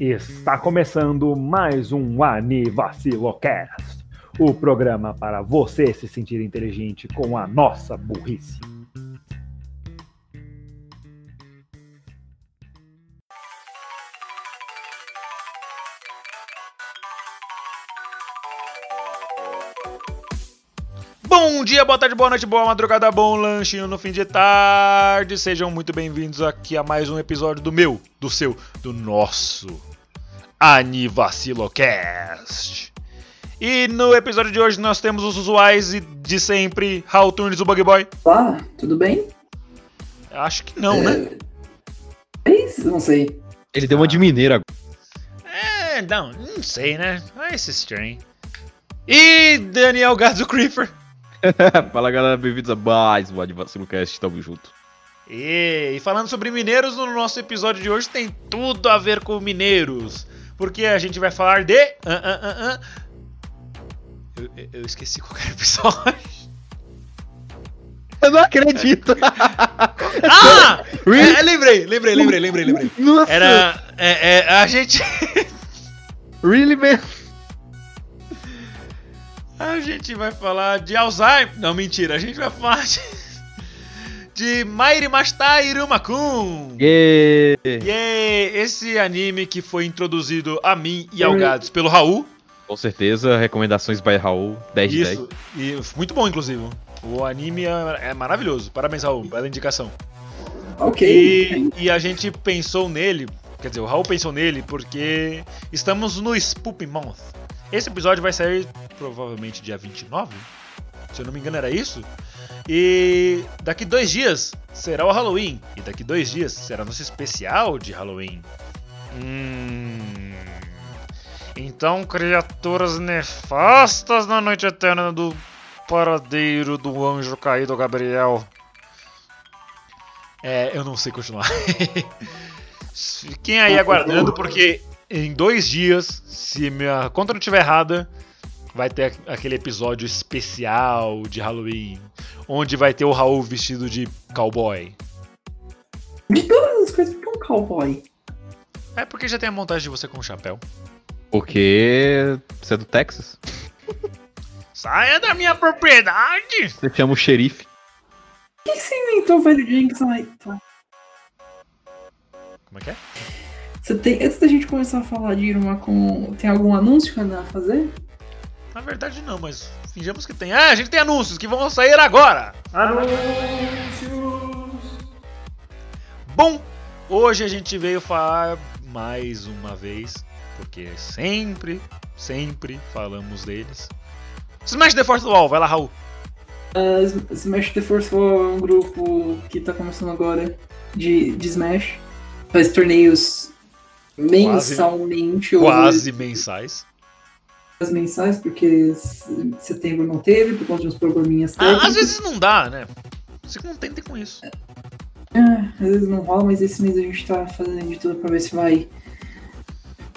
Está começando mais um Anivacilocast, o programa para você se sentir inteligente com a nossa burrice. Dia, boa tarde, boa noite, boa madrugada, bom lanchinho no fim de tarde. Sejam muito bem-vindos aqui a mais um episódio do meu, do seu, do nosso Anivacilocast. E no episódio de hoje nós temos os usuais e de sempre, Raul Tunes, o Bug Boy. Olá, tudo bem? Acho que não, né? É isso, não sei. Ele deu uma de mineiro agora. É, não, não sei, né? Ah, esse estranho. E Daniel Gadzo Creeper. Fala galera, bem-vindos a mais um Advacilocast, tamo junto. E, e falando sobre mineiros, no nosso episódio de hoje tem tudo a ver com mineiros. Porque a gente vai falar de. ah, ah. Eu, eu- eu esqueci qual era o episódio. Eu não acredito! Ah! É, lembrei, lembrei, lembrei, lembrei, lembrei. Nossa! Era. É, é, a gente. Really, man? A gente vai falar de Alzheimer. Não, mentira, a gente vai falar de. De Mairi Mastai Irumakun. Yeah. Yay! Esse anime que foi introduzido a mim e ao Gads pelo Raul. Com certeza, recomendações by Raul, 10 de 10. Isso, e muito bom, inclusive. O anime é, é maravilhoso. Parabéns, Raul, bela indicação. Ok. E, e a gente pensou nele, quer dizer, o Raul pensou nele porque estamos no Spoop Month. Esse episódio vai sair provavelmente dia 29, se eu não me engano era isso. E daqui dois dias será o Halloween. E daqui dois dias será nosso especial de Halloween. Hum. Então, criaturas nefastas na noite eterna do paradeiro do anjo caído Gabriel. É, eu não sei continuar. Fiquem aí aguardando, porque em dois dias, se minha conta não estiver errada, vai ter aquele episódio especial de Halloween, onde vai ter o Raul vestido de cowboy. De todas as coisas, por que um cowboy? É porque já tem a montagem de você com o chapéu. Porque você é do Texas? Saia da minha propriedade! Você chama o xerife. Por que você inventou o velho Jenkins? Tá. Como é que é? Você tem, antes da gente começar a falar de Iruma com. Tem algum anúncio que a fazer? Na verdade não, mas fingimos que tem. Ah, a gente tem anúncios que vão sair agora! Bom, hoje a gente veio falar mais uma vez, porque sempre, sempre falamos deles. Smash the Fourth Wall, vai lá, Raul. Uh, Smash the Force War é um grupo que tá começando agora de, de Smash. Faz torneios mensalmente. ou Quase mensais. as mensais, porque setembro não teve, por conta de uns probleminhas Ah, às vezes não dá, né? Se contentem com isso. Ah, às vezes não rola, mas esse mês a gente tá fazendo de tudo pra ver se vai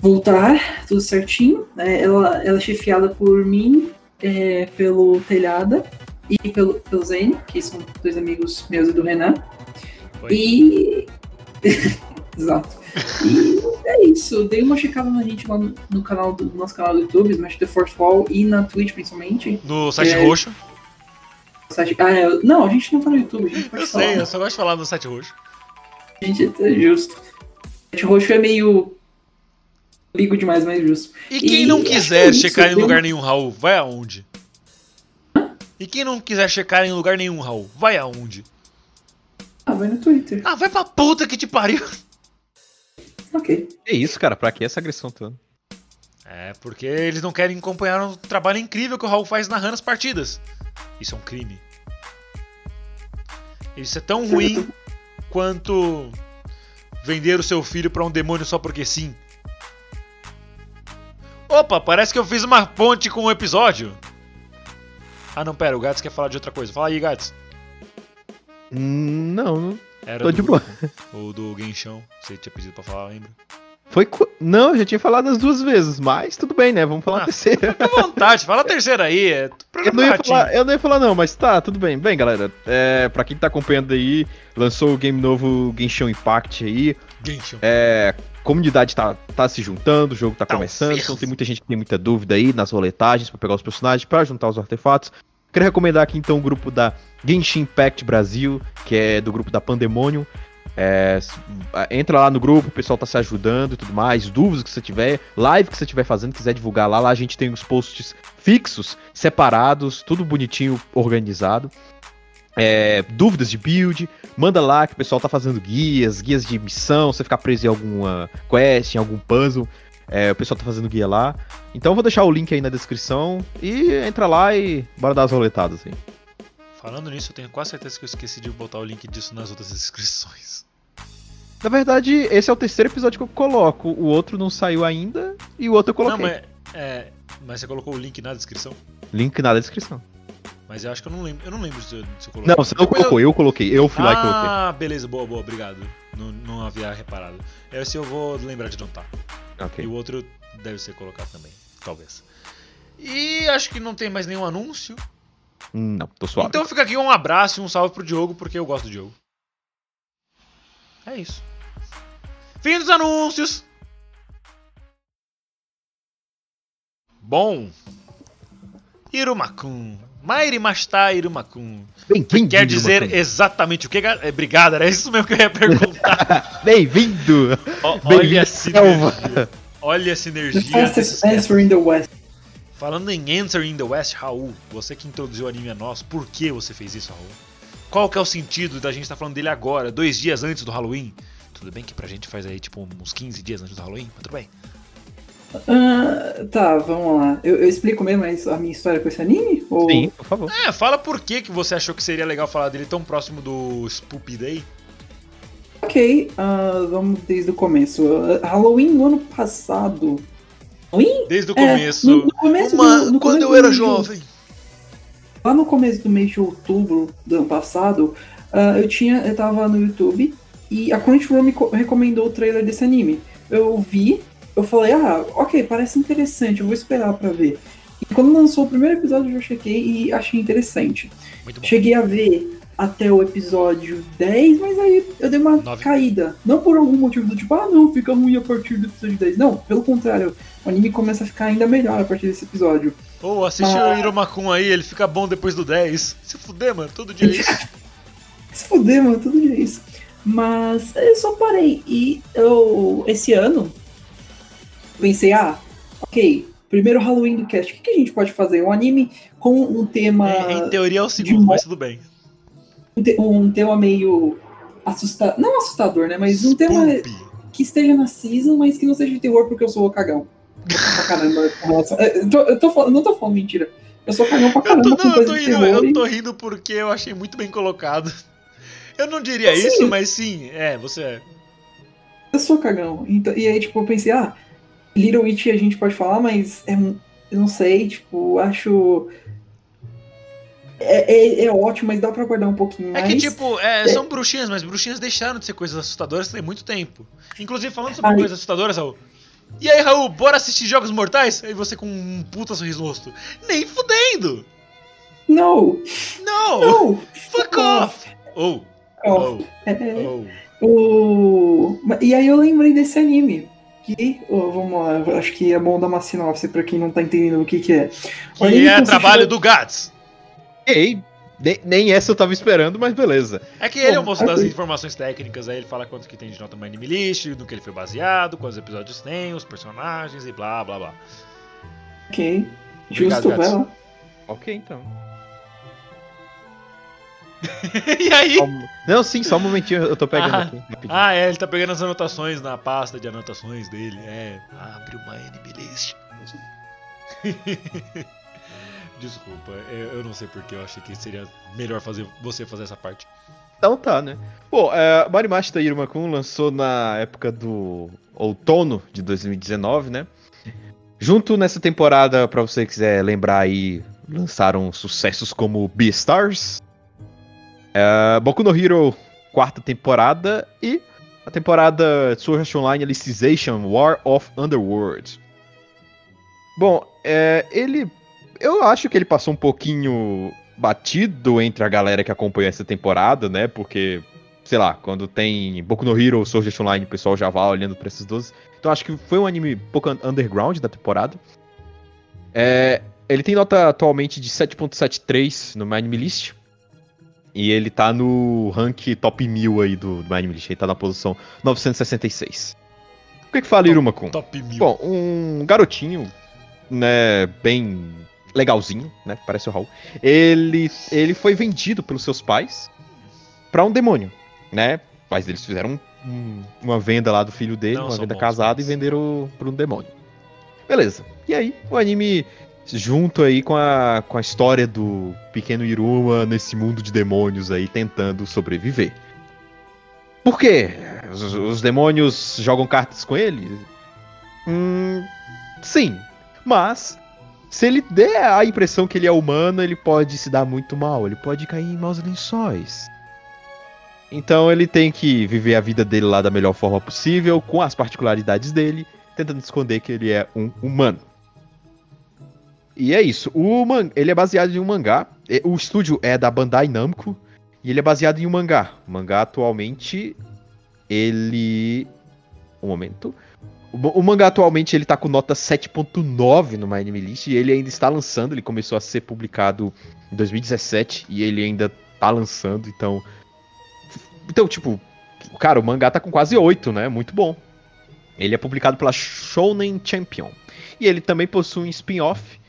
voltar tudo certinho. É, ela, ela é chefiada por mim, é, pelo Telhada e pelo, pelo Zane, que são dois amigos meus e do Renan. Oi. E. Exato. E é isso. Dei uma checada na gente lá no, canal do no nosso canal do YouTube, Smash the Fourth Wall, e na Twitch principalmente. No site É. roxo. Site- Ah, é, não, a gente não tá no YouTube, a gente pode Eu falar. sei, eu só gosto de falar no site roxo. Gente, é justo. Site roxo é meio. Ligo demais, mas justo. E quem E não quiser é isso, checar em lugar nenhum, Raul, vai aonde? E quem não quiser checar em lugar nenhum, Raul, vai aonde? Ah, vai no Twitter. Ah, vai pra puta que te pariu! Ok. É isso, cara, pra que essa agressão toda? É, porque eles não querem acompanhar o trabalho incrível que o Raul faz narrando as partidas. Isso é um crime. Isso é tão ruim quanto vender o seu filho pra um demônio só porque sim. Opa, parece que eu fiz uma ponte com o episódio. Ah, não, pera, o Gats quer falar de outra coisa. Fala aí, Gats. Hum, Não, não. Era Tô do de boa. Ou do Genshão, você tinha pedido pra falar, lembra? Foi. co- Não, eu já tinha falado as duas vezes, mas tudo bem, né? Vamos falar Ah, a terceira. Fica à vontade, fala a terceira aí. É Eu não, ia falar, eu não ia falar, não, mas tá, tudo bem. Bem, galera, é, pra quem tá acompanhando aí, lançou o game novo Genshin Impact aí. Genshin. É, comunidade tá, tá se juntando, o jogo tá, Tá começando, então tem muita gente que tem muita dúvida aí nas roletagens pra pegar os personagens, pra juntar os artefatos. Quero recomendar aqui então o grupo da Genshin Impact Brasil, que é do grupo da Pandemonium. É, a- entra lá no grupo, o pessoal tá se ajudando e tudo mais. Dúvidas que você tiver, live que você estiver fazendo, quiser divulgar lá, lá a gente tem os posts fixos, separados, tudo bonitinho, organizado. É, dúvidas de build, manda lá que o pessoal tá fazendo guias, guias de missão, você ficar preso em alguma quest, em algum puzzle. É, o pessoal tá fazendo guia lá. Então eu vou deixar o link aí na descrição e entra lá e bora dar as roletadas aí. Falando nisso, eu tenho quase certeza que eu esqueci de botar o link disso nas outras inscrições. Na verdade, esse é o terceiro episódio que eu coloco. O outro não saiu ainda e o outro eu coloquei. Não, mas, é, mas você colocou o link na descrição? Link na descrição. Mas eu acho que eu não lembro. Eu não lembro se eu, se eu coloquei. Não, você não Depois eu- colocou, eu coloquei. Eu fui lá e coloquei. Ah, beleza, boa, boa, obrigado. Não, não havia reparado. Esse eu vou lembrar de anotar. E Ok. o outro deve ser colocado também, talvez. E acho que não tem mais nenhum anúncio. Não, tô suave. Então fica aqui um abraço e um salve pro Diogo, porque eu gosto do Diogo. É isso. Fim dos anúncios! Bom. Irumakun. Mairi Masta Irumakun. Bem-vindo. Quer dizer Irumakun. exatamente o que? é, Obrigado, era isso mesmo que eu ia perguntar. Bem-vindo! Olha a sinergia. Olha a The sinergia. caras. answer in the West. Falando em Answer in the West, Raul, você que introduziu o anime a nós, por que você fez isso, Raul? Qual que é o sentido da gente estar falando dele agora, dois dias antes do Halloween? Tudo bem que pra gente faz aí tipo uns 15 dias antes do Halloween, mas tudo bem. Ah, tá, vamos lá. Eu, eu explico mesmo a minha história com esse anime? Ou... Sim, por favor. É, fala por que, que você achou que seria legal falar dele tão próximo do Spoopy Day? Ok, ah, vamos desde o começo. Ah, Halloween no ano passado. Halloween? Desde o É, começo. no- no começo Uma- do- no quando começo eu era jovem. Lá no começo do mês de outubro do ano passado, ah, eu tinha, eu tava no YouTube e a Crunchyroll me co- recomendou o trailer desse anime. Eu vi, eu falei, ah, ok, parece interessante, eu vou esperar pra ver. E quando lançou o primeiro episódio, eu já chequei e achei interessante. Muito bom. Cheguei a ver até o episódio 10, mas aí eu dei uma Nove. caída. Não por algum motivo do tipo, ah não, fica ruim a partir do episódio 10. Não, pelo contrário, o anime começa a ficar ainda melhor a partir desse episódio. Ô, assiste Ah. o Iromakun aí, ele fica bom depois do 10. Se fuder, mano, todo dia é isso. Se fuder, mano, todo dia é isso. Mas eu só parei. E eu, esse ano, pensei, ah, ok, primeiro Halloween do cast, o que, que a gente pode fazer? Um anime com um tema. É, em teoria é o segundo, mas tudo bem. um, te- um tema meio assustador. Não assustador, né? Mas um tema que esteja na season, mas que não seja de terror, porque eu sou cagão. Pra caramba, Eu, tô, eu tô falando, não tô falando mentira. Eu sou cagão pra Eu caramba tô, com não, eu tô rindo, terror. eu tô rindo porque eu achei muito bem colocado. Eu não diria Sim. isso, mas sim, é, você é. Eu sou cagão. Então, e aí, tipo, eu pensei, ah, Little Witch a gente pode falar, mas é, não sei, tipo, acho. É, é, é ótimo, mas dá pra guardar um pouquinho É mais. que, tipo, é, são bruxinhas, mas bruxinhas deixaram de ser coisas assustadoras tem muito tempo. Inclusive, falando sobre Ai. coisas assustadoras, Raul. E aí, Raul, bora assistir Jogos Mortais? Aí você com um puta sorriso no rosto. Nem fudendo! Não! Não! Não! Fuck off! Oh, Ó, oh, é, oh. o... E aí eu lembrei desse anime. Que, ó, vamos lá, acho que é bom dar uma sinopse pra quem não tá entendendo o que que é. O Que é consiste trabalho do Gats. Ei, nem, nem essa eu tava esperando, mas beleza. É que ele é o moço das informações técnicas, aí ele fala quanto que tem de nota no Anime List, no que ele foi baseado, quantos episódios tem, os personagens e blá blá blá. Ok. Obrigado, Justo, vai Gats. lá. Ok, então. e aí? Um- Não, sim, só um momentinho, eu tô pegando Ah. aqui. rapidinho. Ah, é, ele tá pegando as anotações na pasta de anotações dele. É, abre uma List. Desculpa, eu eu não sei porque eu achei que seria melhor fazer você fazer essa parte. Então tá, né? Pô, é, Marimashita Irumakun lançou na época do outono de 2019, né? Junto nessa temporada, pra você quiser lembrar aí, lançaram sucessos como Beastars, é, Boku no Hero quarta temporada e a temporada Sword Art Online Alicization War of Underworld. Bom, é, ele. Eu acho que ele passou um pouquinho batido entre a galera que acompanha essa temporada, né? Porque, sei lá, quando tem Boku no Hero ou Sword Art Online, o pessoal já vai olhando pra esses dois. Então acho que foi um anime pouco underground da temporada. É, ele tem nota atualmente de 7.73 no My List. E ele tá no rank top 1000 aí do, do Anime List. Ele tá na posição 966. O que que fala, Iruma-kun? Top mil. Bom, um garotinho, né, bem legalzinho, né, parece o Raul. Ele, ele foi vendido pelos seus pais pra um demônio, né? Os pais deles fizeram um- uma venda lá do filho dele, Não uma venda bons casada e pais. venderam pra um demônio. Beleza. E aí, o anime junto aí com a, com a história do pequeno Iruma nesse mundo de demônios aí tentando sobreviver. Por quê? Os, os demônios jogam cartas com ele? Hum, sim. Mas, se ele der a impressão que ele é humano, ele pode se dar muito mal. Ele pode cair em maus lençóis. Então ele tem que viver a vida dele lá da melhor forma possível, com as particularidades dele, tentando esconder que ele é um humano. E é isso. O man... Ele é baseado em um mangá. O estúdio é da Bandai Namco. E ele é baseado em um mangá. O mangá atualmente. Ele. Um momento. O, ma- o mangá atualmente ele tá com nota 7.9 no My List. E ele ainda está lançando. Ele começou a ser publicado em 2017. E ele ainda tá lançando. Então. Então, tipo. Cara, o mangá tá com quase 8, né? Muito bom. Ele é publicado pela Shonen Champion. E ele também possui um spin-off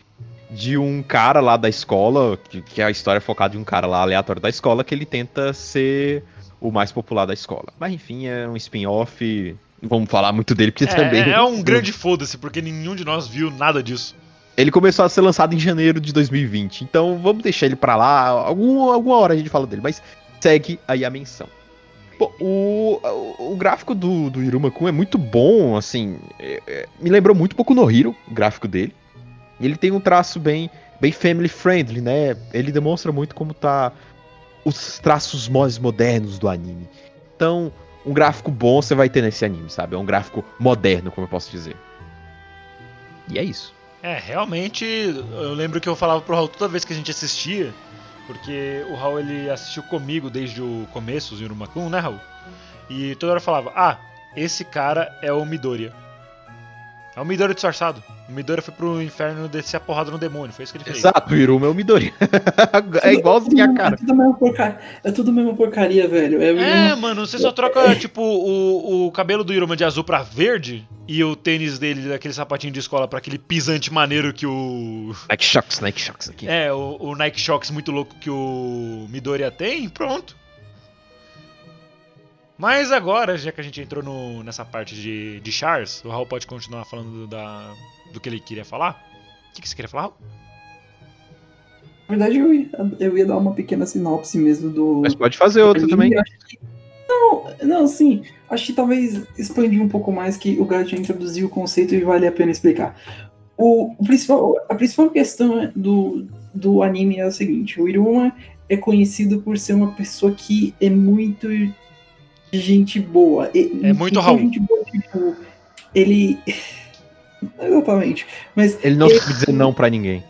de um cara lá da escola, que, que é a história focada em um cara lá aleatório da escola, que ele tenta ser o mais popular da escola. Mas enfim, é um spin-off. Vamos falar muito dele, porque também. É, é um grande foda-se, porque nenhum de nós viu nada disso. Ele começou a ser lançado em janeiro de 2020. Então vamos deixar ele pra lá. Algum, alguma hora a gente fala dele, mas segue aí a menção. Pô, o, o, gráfico do, do Iruma-kun é muito bom, assim. é- é- me lembrou muito pouco no Hero, o gráfico dele. Ele tem um traço bem, bem family friendly, né? Ele demonstra muito como tá os traços mais modernos do anime. Então, um gráfico bom você vai ter nesse anime, sabe? É um gráfico moderno, como eu posso dizer. E é isso. É, realmente, eu lembro que eu falava pro Raul toda vez que a gente assistia, porque o Raul ele assistiu comigo desde o começo, os Yurumakun, né, Raul? E toda hora eu falava: Ah, esse cara é o Midoriya. É o Midoriya disfarçado. O Midoriya foi pro inferno descer a porrada no demônio, foi isso que ele fez. Exato, o Iruma é o Midori. é igualzinho a cara. É tudo a mesma porcaria, é tudo a mesma porcaria, velho. É, É, uma- mano, você só troca, tipo, o, o cabelo do Iruma de azul pra verde e o tênis dele, daquele sapatinho de escola, pra aquele pisante maneiro que o. Nike Shocks, Nike Shocks aqui. É, o, o Nike Shox muito louco que o Midoriya tem, pronto. Mas agora, já que a gente entrou no- nessa parte de, de Chars, o Raul pode continuar falando da, do que ele queria falar? O que, que você queria falar, Raul? Na verdade, eu ia, eu ia dar uma pequena sinopse mesmo do. Mas pode fazer outra também. Que- Não, não, sim. Acho que talvez expandir um pouco mais que o Gato já introduziu o conceito e vale a pena explicar. O, o principal, a principal questão do, do anime é o seguinte: o Iruma é conhecido por ser uma pessoa que é muito gente boa. E- É muito Raul. gente boa, tipo, ele. Exatamente. Mas Ele não sabe dizer não pra ninguém.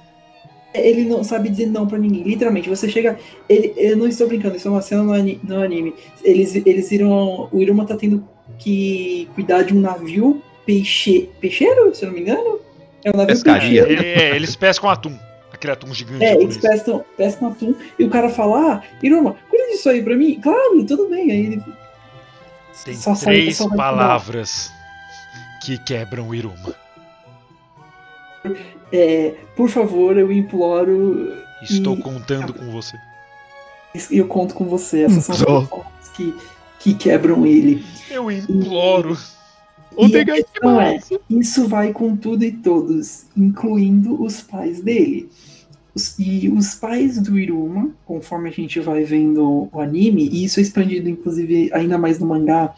ele não sabe dizer não pra ninguém. Literalmente, você chega. Ele, eu não estou brincando, isso é uma cena no, ani- no anime. Eles, eles viram. O Iruma tá tendo que cuidar de um navio peixe, peixeiro, se eu não me engano. É um navio Pescaria. peixeiro. É, eles pescam atum. Aquele atum gigante. É, eles pescam, pescam atum e o cara fala: Ah, Iruma, cuida disso aí pra mim. Claro, tudo bem. Aí ele. Tem só três palavras que quebram o Iruma. É, por favor, eu imploro. Estou E- contando com você. E eu conto com você. Essas são as palavras que, que quebram ele. Eu imploro. E a questão é, isso vai com tudo e todos, incluindo os pais dele. E os pais do Iruma, conforme a gente vai vendo o anime, e isso é expandido inclusive ainda mais no mangá,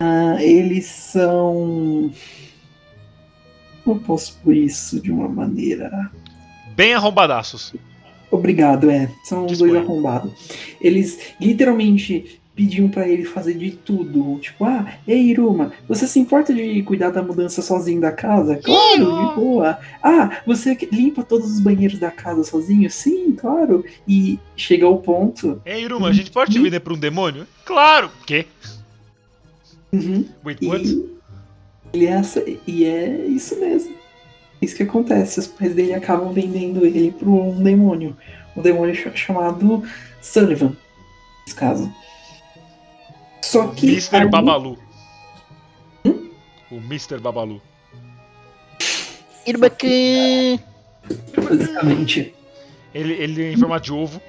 ah, eles são. Como eu posso pôr isso de uma maneira. Bem arrombadaços. Obrigado, é. São os dois arrombados. Eles literalmente pediam pra ele fazer de tudo. Tipo, ah, ei, Iruma, você se importa de cuidar da mudança sozinho da casa? Claro, de boa. Ah, você limpa todos os banheiros da casa sozinho? Sim, claro. E chega ao ponto. Ei, Iruma, a gente pode te vender pra um demônio? Claro! Quê? Uhum, Wait, what? e, ele é, e é isso mesmo. Isso que acontece. Os pais dele acabam vendendo ele para um demônio. Um demônio ch- chamado Sullivan, nesse caso. Só que. Mr. aí- Babalu. O Mr. Babalu. Irbacan! Basicamente. Ele, ele é em formato de ovo.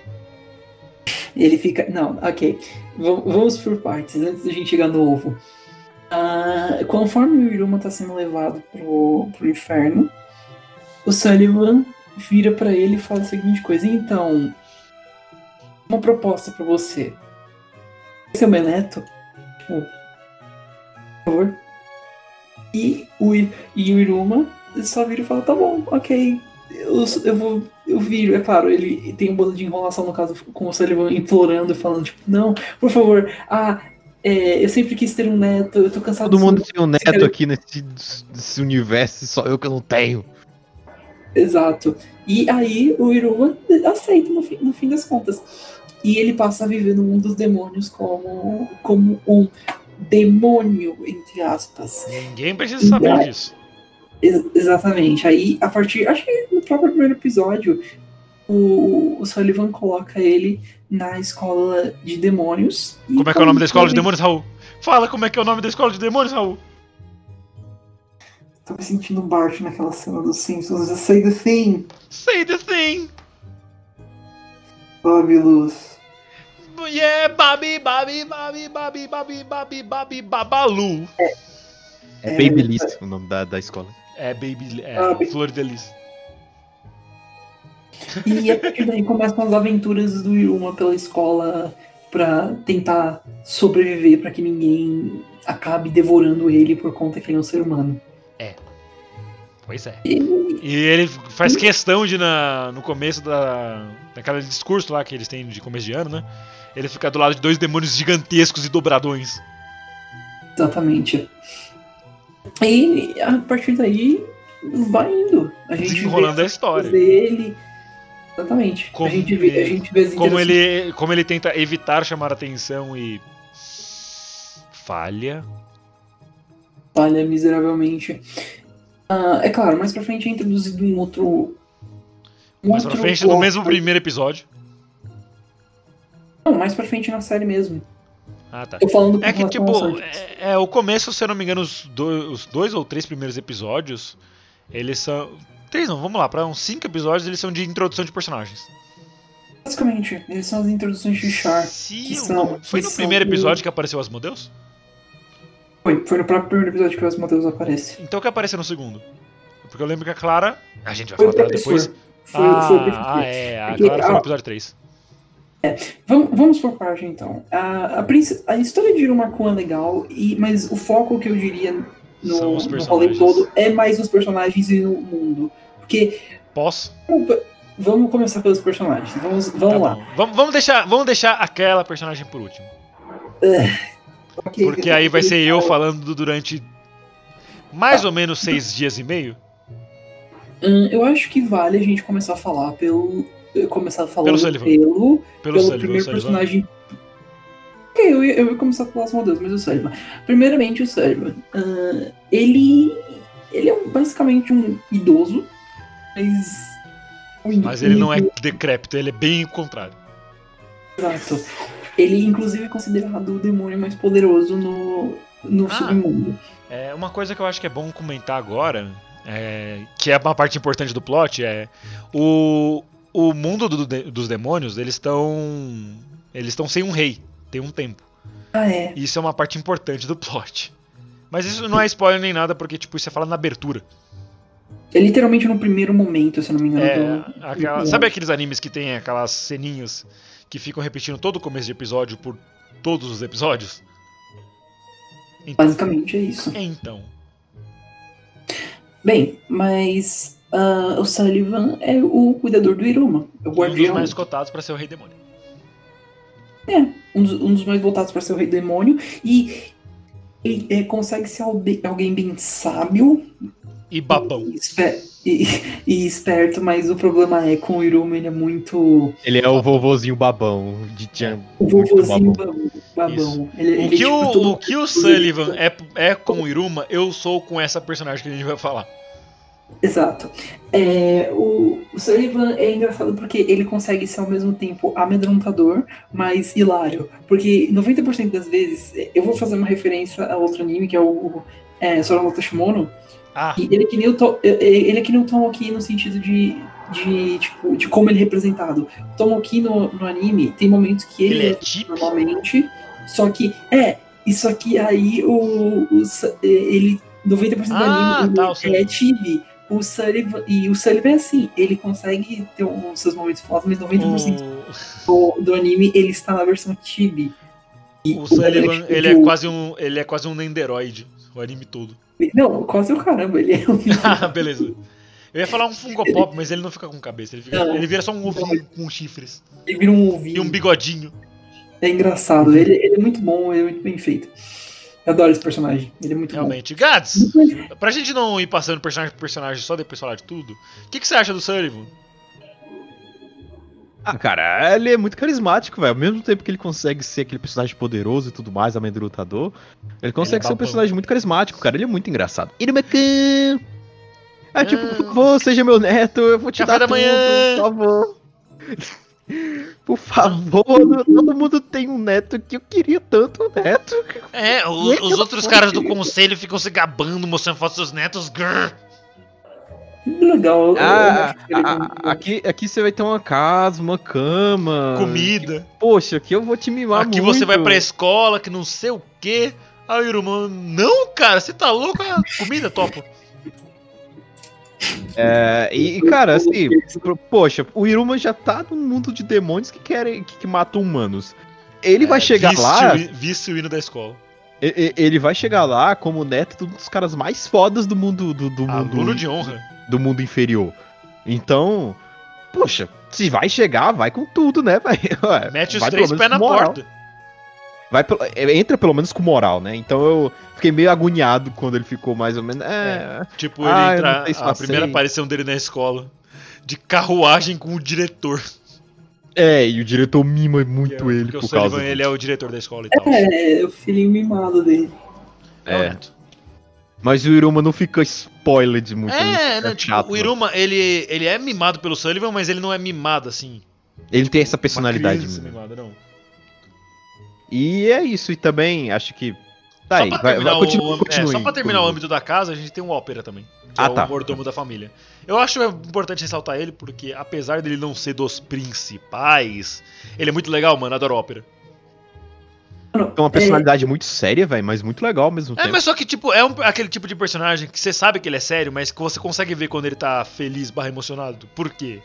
Ele fica. Não, ok. V- vamos por partes, antes da gente chegar no ovo. Ah, conforme o Iruma tá sendo levado pro, pro inferno, o Sullivan vira pra ele e fala a seguinte coisa: Então, uma proposta pra você. Esse o meu neto? Tipo, por favor. E o, e o Iruma só vira e fala: Tá bom, ok. Eu, eu vou. Eu viro, é claro, ele tem um bolo de enrolação, no caso, com o Sullivan implorando, falando, tipo, não, por favor, ah, é, eu sempre quis ter um neto, eu tô cansado Todo mundo tem um neto aqui nesse, nesse universo, só eu que eu não tenho. Exato. E aí o Iruma aceita no fim, no fim das contas. E ele passa a viver no mundo dos demônios como, como um demônio, entre aspas. Ninguém precisa saber É. disso. Ex- exatamente. Aí, a partir. Acho que no próprio primeiro episódio, o, o Sullivan coloca ele na escola de demônios. Como é que é o nome da escola de demônios, Raul? Fala como é que é o nome da escola de demônios, Raul. Tô me sentindo Bart naquela cena dos Simpsons. Just say the thing, Say the thing. Bob Luz. Yeah, Babi, Babi, Babi, Babi, Babi, Babi, Babi, Babalu. É É, Babyliss o nome da, da escola. É, Baby, é, Ah, Flor de Lis. E a partir daí começam as aventuras do Iruma pela escola pra tentar sobreviver, pra que ninguém acabe devorando ele por conta que ele é um ser humano. Pois é. E E ele faz questão de, na, no começo da, daquele discurso lá que eles têm de começo de ano, né? Ele fica do lado de dois demônios gigantescos e dobradões. Exatamente. E a partir daí vai indo. A gente Desenrolando vê a história. dele. Exatamente. Como a gente vê, a gente vê as Como ele, como ele tenta evitar chamar atenção e. falha. falha miseravelmente. Ah, é claro, mais pra frente é introduzido um outro. Um Mais pra outro frente, no mesmo primeiro episódio. Não, mais pra frente na série mesmo. Ah, tá. Tô falando É que, tipo, é, é, o começo, se eu não me engano, os dois, os dois ou três primeiros episódios, eles são. Três não, vamos lá, pra uns cinco episódios eles são de introdução de personagens. Basicamente, eles são as introduções de Char. Se que são- Foi que no são primeiro o- episódio que apareceu as modelos? Foi, foi no próprio primeiro episódio que o Asmodeus aparece. Então o que apareceu no segundo? Porque eu lembro que a Clara. A gente vai Foi falar dela depois. Foi, ah, foi ah, é, a Porque, Clara foi no episódio 3. Vamos, vamos por parte então. A, a, a história de Irumakun é legal, e, mas o foco que eu diria no, no rolê todo é mais nos personagens e no mundo. Porque Posso? vamos, vamos começar pelos personagens. Vamos, vamos Tá lá. Vamos, vamos, deixar, vamos deixar aquela personagem por último. Ok, Porque aí vai ser eu falando durante mais ou menos seis dias e meio. Hum, eu acho que vale a gente começar a falar pelo. Começar falando Pelo pelo, Pelo pelo Sullivan, primeiro Sullivan. personagem. Ok, eu ia, eu ia começar pelas Asmodeus, mas o Sullivan. Primeiramente, o Sullivan. Ah, ele. Ele é basicamente um idoso, mas. um Mas ele não é decrépito, ele é bem o contrário. Exato. Ele, inclusive, é considerado o demônio mais poderoso no, no Ah. submundo. É, uma coisa que eu acho que é bom comentar agora, é, que é uma parte importante do plot, é o, o mundo do- dos demônios, eles estão. Eles estão sem um rei, tem um tempo. Ah, é. Isso é uma parte importante do plot. Mas isso não é spoiler nem nada, porque tipo, isso é falado na abertura. É literalmente no primeiro momento, se eu não me engano. É, do- aquela- sabe aqueles animes que tem aquelas ceninhas que ficam repetindo todo o começo de episódio por todos os episódios? Então, Basicamente é isso. então Bem, mas ah, o Sullivan é o cuidador do Iruma, é o um dos guardião. mais cotados pra ser o rei demônio. É, um dos, um dos mais voltados para ser o rei demônio. E ele é, consegue ser alguém bem sábio E babão. e, e- e esperto, mas o problema é com o Iruma, ele é muito. Ele é o vovozinho babão de Tchan. O Muito vovozinho babão. babão. Ele, O ele, que, tipo, o, o que o Sullivan é, é com o Iruma, eu sou com essa personagem que a gente vai falar. Exato. É, o, o Sullivan é engraçado porque ele consegue ser ao mesmo tempo amedrontador, mas hilário. Porque 90% das vezes, eu vou fazer uma referência a outro anime, que é o é, Sorano Tashimono, Ah, ele é que nem o, To- ele é que nem o no sentido de, de, tipo, de como ele é representado. O Tomoki no, no anime tem momentos que ele, ele é é tipo. normalmente, só que é, isso aqui aí o, o ele 90% do Ah, anime tá, o é chibi. O Sullivan, e o Sullivan é assim, ele consegue ter os seus momentos fodas, mas 90% O, do, do anime ele está na versão chibi. E o Sullivan, tipo, ele é quase um. Ele é quase um Nenderoid, o anime todo. Não, quase o caramba, ele é um Ah, beleza. Eu ia falar um Funko Pop, mas ele não fica com cabeça. Ele, fica- Não. ele vira só um ovinho com chifres. ele vira um E ovinho. um bigodinho. É engraçado, ele, ele é muito bom, ele é muito bem feito. Eu adoro esse personagem, ele é muito Realmente. Gads, bom. pra gente não ir passando personagem por personagem só depois falar de tudo, o que, que você acha do Sullivan? Ah, cara, ele é muito carismático, velho. Ao mesmo tempo que ele consegue ser aquele personagem poderoso e tudo mais, amedrontador, ele consegue ser um personagem muito carismático, cara. Ele é muito engraçado. Ele é. É tipo, Ah. por favor, seja meu neto, eu vou te Café dar da tudo, manhã. por favor. Por favor, todo mundo tem um neto que eu queria tanto um neto. É, o- os outros caras do conselho ficam se gabando, mostrando fotos dos netos. Grrr. Legal. Ah, acho que ele é a- aqui, aqui você vai ter uma casa, uma cama. Comida. Poxa, aqui eu vou te mimar Aqui muito. você vai pra escola, que não sei o quê. Aí o irmão, não, cara, você tá louco? Ah, comida, topo. É, e, e, cara, assim, poxa, o Iruma já tá no mundo de demônios que querem que, que matam humanos. Ele vai É, chegar viste lá, o Viste o hino da escola. e- e- ele vai chegar lá como neto de um dos caras mais fodas do mundo do, do Aluno mundo de honra. Do mundo inferior. Então, poxa, se vai chegar, vai com tudo, né, velho? Ué, Mete os vai três pés na moral. porta. Vai é, entra pelo menos com moral, né? Então eu fiquei meio agoniado quando ele ficou mais ou menos. É, Tipo, ele Ah, entra. se A passei. primeira aparição dele na escola. De carruagem com o diretor. é, e o diretor mima muito ele Porque por o causa Sullivan, ele é o diretor da escola e tal. É, o filhinho mimado dele. É É. Mas o Iruma não fica spoiled muito. É, né? Tipo, chato, o não. Iruma, ele, ele é mimado pelo Sullivan, mas ele não é mimado assim. Ele tem essa Uma personalidade. mesmo. mimada, não. E é isso, e também acho que. Tá Só aí, vai, terminar, vai, continua, o, é, continue, só pra terminar o continue. âmbito da casa, a gente tem um ópera também. Que Ah, é tá. o mordomo da família. Eu acho importante ressaltar ele, porque apesar dele não ser dos principais, ele é muito legal, mano. Adoro ópera. Tem uma personalidade muito séria, velho, mas muito legal mesmo É, tempo. mas só que, tipo, é um- aquele tipo de personagem que você sabe que ele é sério, mas que você consegue ver quando ele tá feliz barra emocionado. Por quê?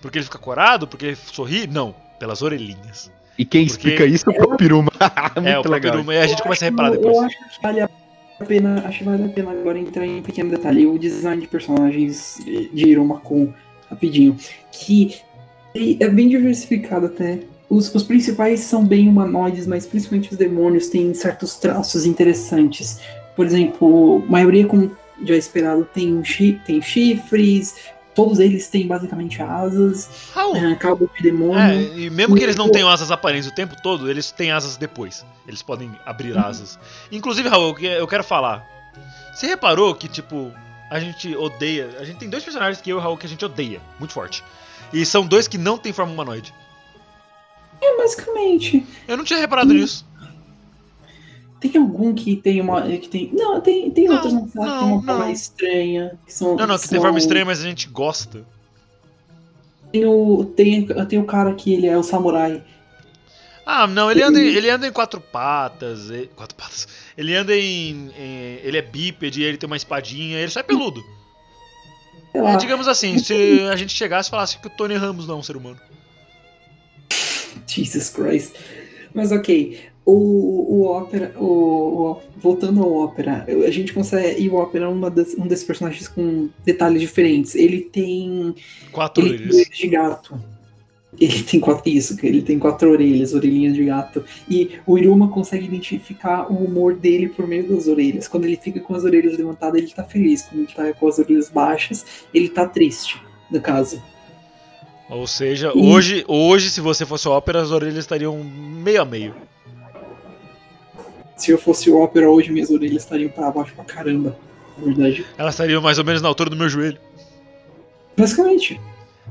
Porque ele fica corado? Porque ele sorri? Não. Pelas orelhinhas. E quem porque- explica isso é o próprio Iruma. muito é, o próprio legal. Iruma, e a gente começa a reparar depois. Eu acho que vale a pena, acho que vale a pena agora entrar em um pequeno detalhe. O design de personagens de Iruma com rapidinho. Que é bem diversificado até. Os, os principais são bem humanoides, mas principalmente os demônios têm certos traços interessantes. Por exemplo, a maioria, como já esperado, tem, chi tem chifres, todos eles têm basicamente asas, Raul, é, cabo de demônio. É, e mesmo que eles não tenham asas aparentes o tempo todo, eles têm asas depois. Eles podem abrir asas. Inclusive, Raul, eu quero falar. Você reparou que, tipo, a gente odeia. A gente tem dois personagens que eu e o Raul que a gente odeia, muito forte. E são dois que não têm forma humanoide. É, basicamente. Eu não tinha reparado nisso. Tem algum que tem uma. que tem. Não, tem, tem Não, outros na sala que tem não, uma forma não. estranha. Que são, Não, não, que tem são- forma estranha, mas a gente gosta. Tem o, tem, tem o cara que ele é o samurai. Ah, não, ele anda, ele anda em quatro patas. e- Quatro patas. Ele anda em, em- Ele é bípede, ele tem uma espadinha, ele só é peludo. É, digamos assim, se a gente chegasse e falasse que o Tony Ramos não é um ser humano. Jesus Christ. Mas ok. O, o ópera. O, o- voltando ao ópera, a gente consegue. E o ópera é uma das- um desses personagens com detalhes diferentes. Ele tem. Quatro Ele tem orelhas. orelhas de gato. Ele tem quatro. Isso, ele tem quatro orelhas, orelhinhas de gato. E o Iruma consegue identificar o humor dele por meio das orelhas. Quando ele fica com as orelhas levantadas, ele tá feliz. Quando ele tá com as orelhas baixas, ele tá triste, no caso. Ou seja, e... hoje, hoje, se você fosse ópera, as orelhas estariam meio a meio. Se eu fosse ópera hoje, minhas orelhas estariam pra baixo pra caramba. Na verdade. Elas estariam mais ou menos na altura do meu joelho. Basicamente.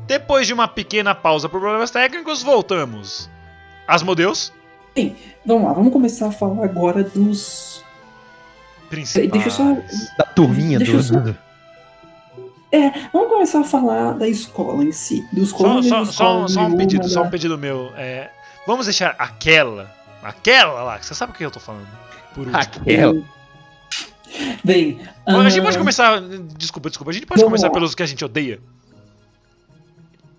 Depois de uma pequena pausa por problemas técnicos, voltamos. Asmodeus? Bem, vamos lá, vamos começar a falar agora dos. Principais. Deixa eu só. Da turminha Deixa do. eu só- É, vamos começar a falar da escola em si. Dos Só, só, só, só um do pedido, só um da- pedido meu. É, vamos deixar aquela, aquela lá, que você sabe o que eu tô falando. Por último. Aquela. Bem, A gente pode começar. Desculpa, desculpa. A gente pode Vamos começar lá. pelos que a gente odeia.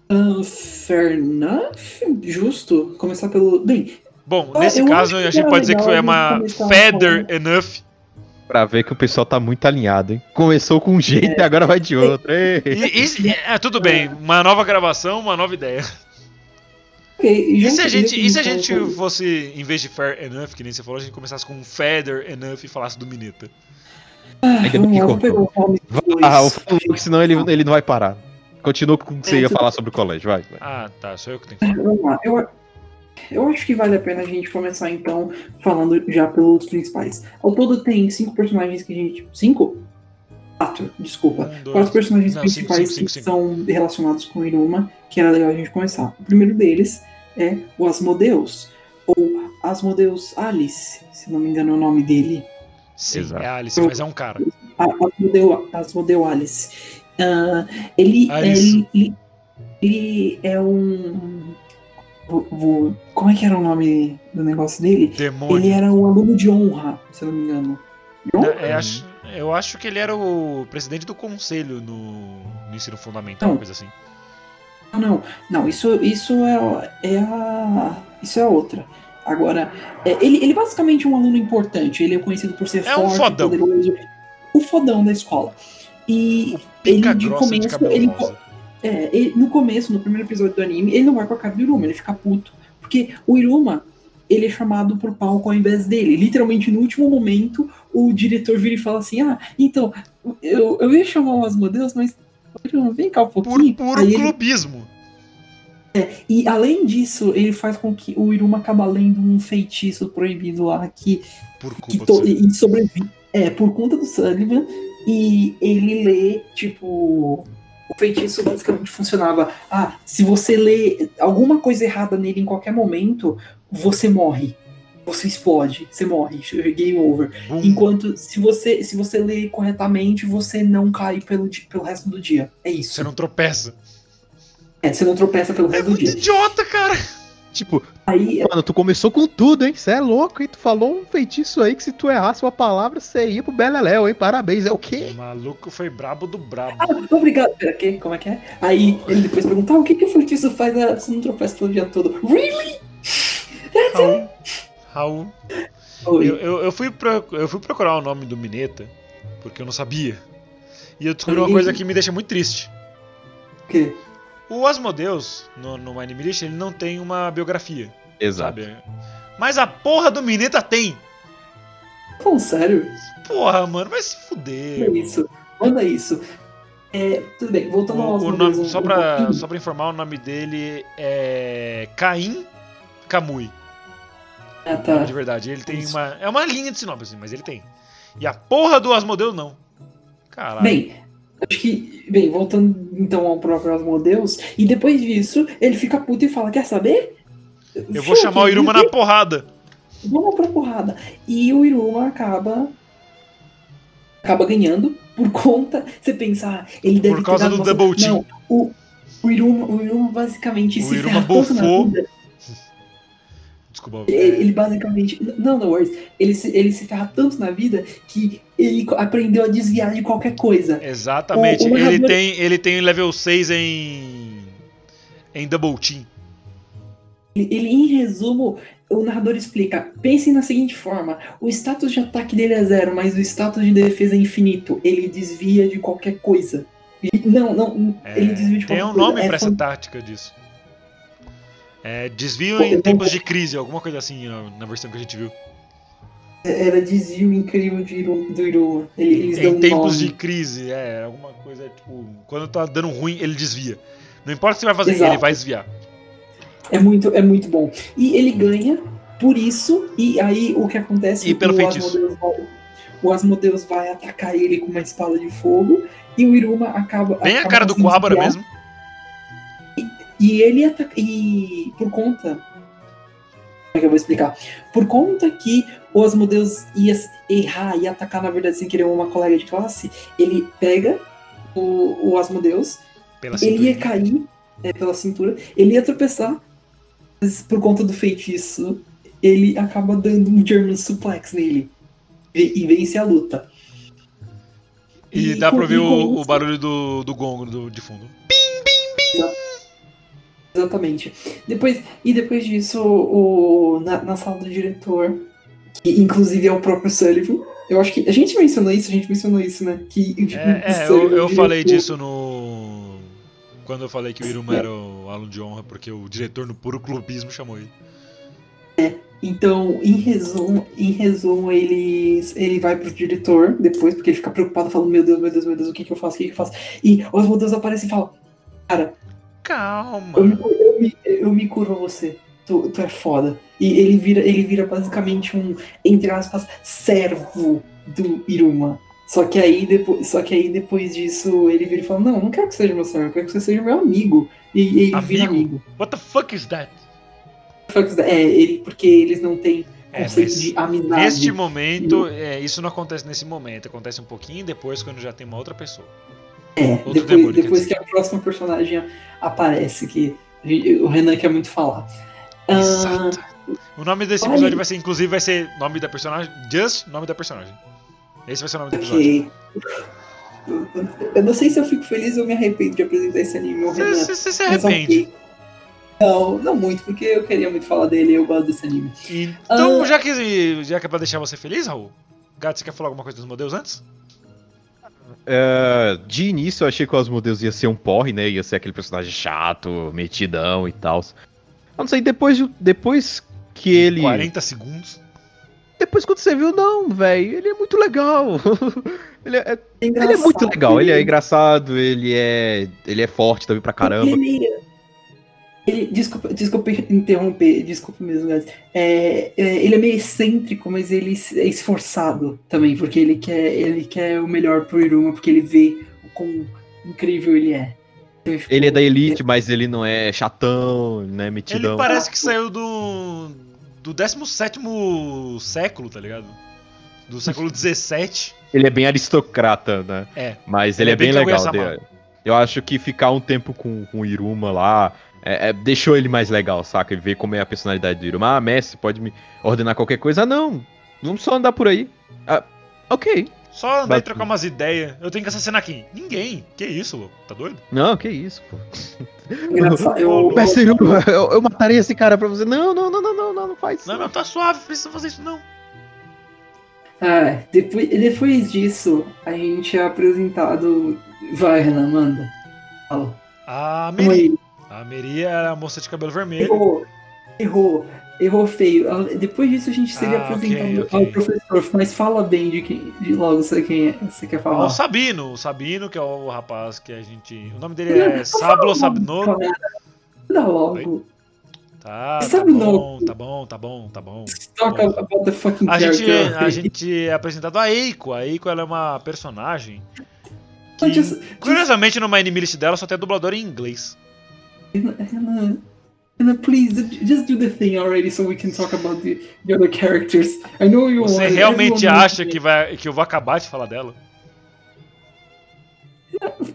ah, fair enough? Justo. Começar pelo. Bem, Bom, Ah, nesse caso, a gente pode dizer que foi gente uma feather enough. Pra ver que o pessoal tá muito alinhado, hein? Começou com um jeito e agora vai de outro. E, e- é, tudo bem, uma nova gravação, uma nova ideia. ok. E já se a gente, e se a gente fosse, em vez de fair enough, que nem você falou, a gente começasse com feather enough e falasse do Mineta? Ah, Ainda bem que cortou. o nome dos Ah, o senão ele, ele não vai parar. Continua com o que você É, ia tudo- falar sobre o colégio, vai. vai. Ah, tá, sou eu que tenho que falar. Eu, eu acho que vale a pena a gente começar então falando já pelos principais. Ao todo tem cinco personagens que a gente. Cinco? Quatro, desculpa. Um, dois, Quatro personagens não, cinco, principais cinco, que cinco, são relacionados com o Iruma, que era legal a gente começar. O primeiro deles é o Asmodeus, ou Asmodeus Alice, se não me engano é o nome dele. Sim, Exato. é Alice, mas é um cara. A- Asmodeu, Asmodeu Alice. Ah, ele, Alice. ele, ele é um. Vou- como é que era o nome do negócio dele? Ele Demônio. era um aluno de honra, se eu não me engano. De honra? É, acho- eu acho que ele era o presidente do conselho no, no ensino fundamental, Não. coisa assim. Não, não, não, isso, isso é, é a. Isso é outra. Agora, é, ele, ele basicamente é um aluno importante. Ele é conhecido por ser É um forte, fodão. poderoso. O fodão da escola. E ele de de começo, cabelo ele, rosa. É, ele- no começo, no primeiro episódio do anime, ele não vai com a cara do Iruma, ele fica puto. Porque o Iruma, ele é chamado pro palco ao invés dele. Literalmente, no último momento, o diretor vira e fala assim: Ah, então, eu, eu ia chamar o Asmodeus, mas. Vem cá um Por pouquinho. puro Aí ele- clubismo. e além disso, ele faz com que o Iruma acaba lendo um feitiço proibido lá que Por que culpa to- do seu. e sobrevive. É, por conta do Sullivan. E ele lê, tipo. O feitiço basicamente funcionava. Ah, se você lê alguma coisa errada nele em qualquer momento, você morre. Você explode, você morre, game over. Bum. Enquanto se você se você lê corretamente, você não cai pelo, pelo resto do dia. É isso. Você não tropeça. É, você não tropeça pelo É resto do muito dia. idiota, cara. Tipo, Aí mano, tu começou com tudo, hein? Você é louco, hein? Tu falou um feitiço aí que se tu errasse uma palavra, você ia pro Beleléu, hein? Parabéns. É o quê? O maluco foi brabo do brabo. Ah, obrigado. Pera, que? Como é que é? Aí ele depois pergunta: ah, o que, que o feitiço faz? Ah, você não tropeça pelo dia todo. Really? Raul. Raul. Oi. Eu, eu, eu fui pro- eu fui procurar o nome do Mineta, porque eu não sabia. E eu descobri uma E- coisa que me deixa muito triste. O quê? O Asmodeus, no, no Anime List, ele não tem uma biografia, Exato. sabe? Mas a porra do Mineta tem! Falando sério? Porra, mano, vai se fuder. Manda isso. Manda isso. É, tudo bem, voltando ao o Asmodeus nome, um- só, um pra, pouquinho. só pra informar, o nome dele é. Caim Kamui. Ah, tá. de verdade. Ele tem Isso. uma. É uma linha de sinopse, mas ele tem. E a porra do Asmodeus não. Caralho. Bem, acho que. Bem, voltando então ao próprio Asmodeus, e depois disso, ele fica puto e fala: Quer saber? eu vou chamar o Iruma na porrada. Vamos pra porrada. E o Iruma acaba. Acaba ganhando por conta. Você pensa, ah, ele deve Por causa do Double Team. Não, o, o, Iruma, o Iruma basicamente O se Iruma ferra tanto na vida. Desculpa. Ele, ele basicamente. Não, não, worries. Ele se, ele se ferra tanto na vida que ele aprendeu a desviar de qualquer coisa. Exatamente. O- o ele, tem, ele tem level 6 em. Em Double Team. Ele, ele, em resumo, o narrador explica: pensem na seguinte forma: o status de ataque dele é zero, mas o status de defesa é infinito. Ele desvia de qualquer coisa. Não, não, É, ele desvia de tem qualquer um coisa. nome É pra essa fan- tática disso. É, desvio em tempos de crise, alguma coisa assim na versão que a gente viu. Era desvio incrível de Iru- do Iruma. Eles Em tempos nome. de crise, é, alguma coisa, tipo, quando tá dando ruim, ele desvia. Não importa o que você vai fazer, Exato. ele vai desviar. É muito, é muito bom. E ele ganha por isso, e aí o que acontece? E pelo o. Asmodeus vai, o Asmodeus vai atacar ele com uma espada de fogo, e o Iruma acaba. Bem a acaba cara do Coabra mesmo. E ele ataca. E por conta. Como é que eu vou explicar? Por conta que o Asmodeus ia errar e atacar, na verdade, sem querer uma colega de classe, ele pega o, o Asmodeus, Pela ele ia cair é, pela cintura, ele ia tropeçar, mas por conta do feitiço, ele acaba dando um German suplex nele e, e vence a luta. E E dá pra com o, o barulho do, do gongo do, de fundo. Exatamente. Depois, e depois disso, o, na, na sala do diretor, que inclusive é o próprio Sullivan, eu acho que. A gente mencionou isso, a gente mencionou isso, né? Que, É, é, Sullivan, eu, eu o falei disso no. Quando eu falei que o Iruma era o aluno de honra, porque o diretor no puro clubismo chamou ele. Então, em resumo, em resumo ele, ele vai pro diretor depois, porque ele fica preocupado, falando: Meu Deus, meu Deus, meu Deus, o que, que eu faço? O que, que eu faço? E o Asmodeus aparece e fala: Cara, Calma. eu me, eu me, eu me curvo você. Tu, tu é foda. E ele vira, ele vira basicamente um, entre aspas, servo do Iruma. Só que aí depois, só que aí depois disso ele vira e fala: Não, eu não quero que seja meu servo, eu quero que você seja meu amigo. E, e ele vira Amigo? amigo. What the fuck is that? É, ele, porque eles não têm É, conceito de amizade. Neste momento, é, isso não acontece nesse momento, acontece um pouquinho depois, quando já tem uma outra pessoa. É, Outro depois, demônio, depois que a próxima personagem aparece, que o Renan quer muito falar. Ah, Exato. O nome desse olha- episódio vai ser, inclusive, vai ser nome da personagem, just nome da personagem. Esse vai ser o nome do episódio. ok. Eu não sei se eu fico feliz ou me arrependo de apresentar esse anime ao Renan. Você se arrepende. Não, não muito, porque eu queria muito falar dele e eu gosto desse anime. Então, Ah. já, que, já que é pra deixar você feliz, Raul, Gato, você quer falar alguma coisa dos modelos antes? É, de início eu achei que o Asmodeus ia ser um porre, né? Ia ser aquele personagem chato, metidão e tal. Eu não sei, depois, de- depois que ele. 40 segundos. Depois quando você viu, não, velho, ele é muito legal. ele, é, É ele é muito legal, ele é engraçado, ele é. Ele é forte também pra caramba. Ele ele- desculpa, desculpa interromper, desculpa mesmo, guys. É, é, ele é meio excêntrico, mas ele é esforçado também, porque ele quer, ele quer o melhor pro Iruma, porque ele vê o quão incrível ele é. Então, Ele é da elite, mas ele não é chatão, não é Ele metidão. parece que saiu do. do 17 século, tá ligado? Do século 17. Ele é bem aristocrata, né? É. Mas Ele ele, é é bem bem legal. Eu acho que ficar um tempo com, com o Iruma lá é, é, deixou ele mais legal, saca? Ele vê como é a personalidade do Iruma. Ah, Messi, pode me ordenar qualquer coisa? Ah, não. Vamos só andar por aí. Ah, ok. Só andar e trocar umas ideias. Eu tenho que assassinar quem? Ninguém. Que isso, louco? Tá doido? Não, que isso, pô. engraçado, eu- Messi, Iruma, eu, eu mataria esse cara pra você. Não, não, não, não, não, não, não faz isso. Não, não, tá suave, precisa fazer isso não. Ah, depois, depois disso, a gente é apresentado. Vai, Renan, manda. Fala. A Como Meri. aí? A Meri era a moça de cabelo vermelho. Errou. Errou. Errou feio. Depois disso a gente seria Ah, apresentado ok. ao professor, mas fala bem de quem. De logo você quem é, você quer Ah, falar. o Sabino, o Sabino, que é o rapaz que a gente. O nome dele é Sablo fala o nome, Sabno. cara. Dá logo. Tá, tá Sabino. bom, tá bom, tá bom, tá bom. Talk Bom. about the fucking A gente, a gente é apresentado a Eiko. A Eiko ela é uma personagem que, curiosamente, no My Name List dela só tem dublador em inglês. Renan, Renan, please, just do the thing already so we can talk about the, the other characters. I know you Você want realmente acha que, vai, que eu vou acabar de falar dela? to-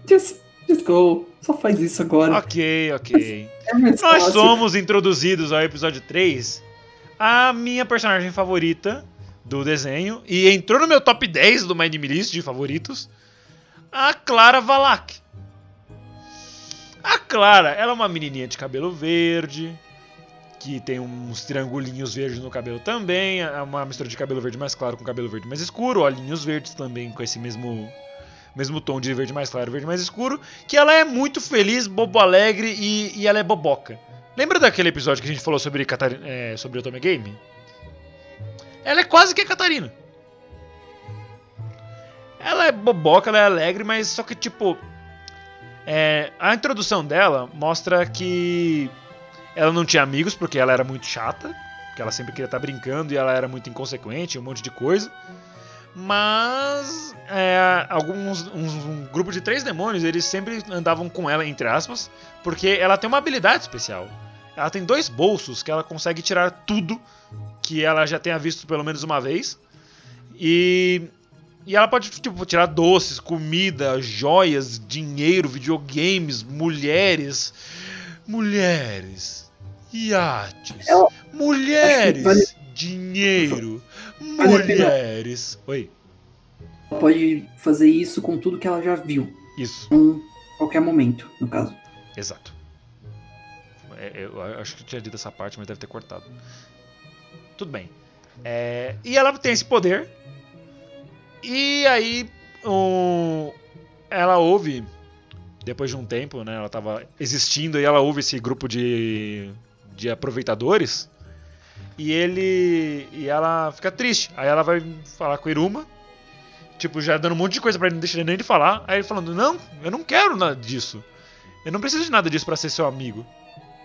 Just, just go. Só faz isso agora. Ok, ok. É Nós somos introduzidos ao episódio 3 a minha personagem favorita do desenho e entrou no meu top 10 do My Anime List de favoritos, a Clara Valak. A Clara, ela é uma menininha de cabelo verde, que tem uns triangulinhos verdes no cabelo também, é uma mistura de cabelo verde mais claro com cabelo verde mais escuro, olhinhos verdes também com esse mesmo mesmo tom de verde mais claro, verde mais escuro, que ela é muito feliz, bobo alegre e, e ela é boboca. Lembra daquele episódio que a gente falou sobre, Catar... é, sobre Otome Game? Ela é quase que a Catarina. Ela é boboca, ela é alegre, mas só que, tipo. É, a introdução dela mostra que ela não tinha amigos porque ela era muito chata, que ela sempre queria estar brincando e ela era muito inconsequente, um monte de coisa. Mas é, alguns um, um, grupo de três demônios eles sempre andavam com ela entre aspas, porque ela tem uma habilidade especial. Ela tem dois bolsos que ela consegue tirar tudo que ela já tenha visto pelo menos uma vez. E e ela pode tipo, tirar doces, comida, joias, dinheiro, videogames, mulheres. Mulheres. Iates. Eu- mulheres. vale- Dinheiro. Vale Mulheres. Oi. Ela pode fazer isso com tudo que ela já viu. Isso. Em qualquer momento, no caso. Exato. É, eu acho que eu tinha dito essa parte, mas deve ter cortado. Tudo bem. É, e ela tem esse poder. E aí, o- ela ouve, depois de um tempo, né? Ela tava existindo e ela ouve esse grupo de, de aproveitadores. E ele. E ela fica triste. Aí ela vai falar com o Iruma. Tipo, já dando um monte de coisa pra ele, não deixa nem ele falar. Aí ele falando: Não, eu não quero nada disso. Eu não preciso de nada disso pra ser seu amigo.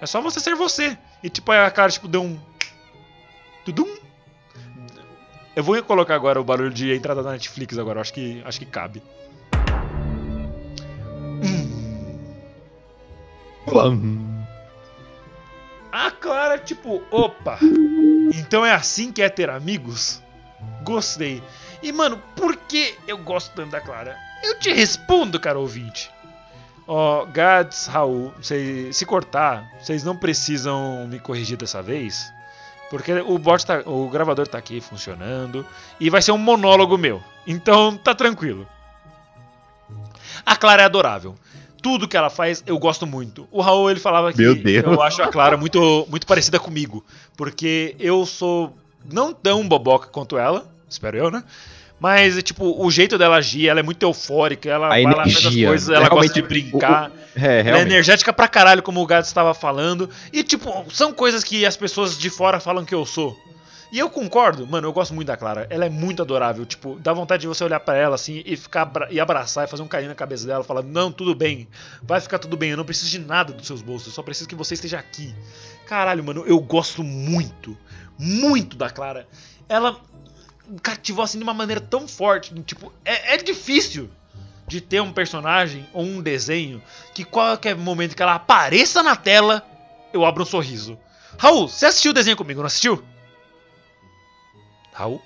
É só você ser você. E tipo, aí a cara tipo deu um. Tudum. Eu vou colocar agora o barulho de entrada da Netflix agora, acho que acho que cabe. A Clara, tipo, opa! Então é assim que é ter amigos? Gostei. E mano, por que eu gosto tanto da Clara? Eu te respondo, cara ouvinte. Ó, Gads, Raul, cê- se cortar, vocês não precisam me corrigir dessa vez. Porque o bot tá, o gravador tá aqui funcionando e vai ser um monólogo meu. Então tá tranquilo. A Clara é adorável. Tudo que ela faz eu gosto muito. O Raul ele falava que Meu Deus. eu acho a Clara muito muito parecida comigo, porque eu sou não tão boboca quanto ela, espero eu, né? Mas, tipo, o jeito dela agir, ela é muito eufórica, ela A vai lá, faz as energia, coisas, ela gosta de brincar. É, Ela é energética pra caralho, como o Gato estava falando. E, tipo, são coisas que as pessoas de fora falam que eu sou. E eu concordo, mano, eu gosto muito da Clara. Ela é muito adorável. Tipo, dá vontade de você olhar pra ela assim e ficar e abraçar e fazer um carinho na cabeça dela, falar: "Não, tudo bem. Vai ficar tudo bem. Eu não preciso de nada dos seus bolsos. Eu só preciso que você esteja aqui." Caralho, mano, eu gosto muito, muito da Clara. Ela cativou assim de uma maneira tão forte, tipo, é, é difícil de ter um personagem ou um desenho que qualquer momento que ela apareça na tela, eu abro um sorriso. Raul, você assistiu o desenho comigo, não assistiu? Raul?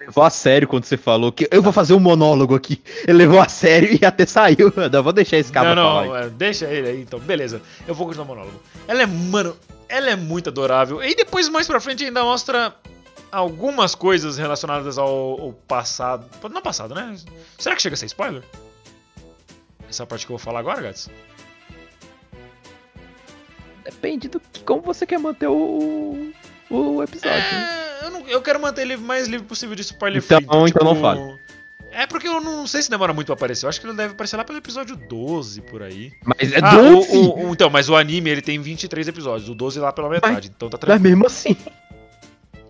levou a sério quando você falou que eu vou fazer um monólogo aqui. Ele levou a sério e até saiu. Não, vou deixar esse cara não, falar. não, é, deixa ele aí, então, beleza. Eu vou continuar o monólogo. Ela é, mano, ela é muito adorável. E depois, mais pra frente, ainda mostra algumas coisas relacionadas ao, ao passado. Não passado, né? Será que chega a ser spoiler? Essa parte que eu vou falar agora, Gats? Depende do que, como você quer manter o, o episódio. É, eu, não- eu quero manter ele mais livre possível de spoiler Então- free. então não fale. É porque eu não sei se demora muito pra aparecer. Eu acho que ele deve aparecer lá pelo episódio 12 por aí. Mas é Ah, 12. o- o- o- então, mas o anime ele tem 23 episódios, o 12 lá pela metade, então tá Mas tranquilo. mesmo assim.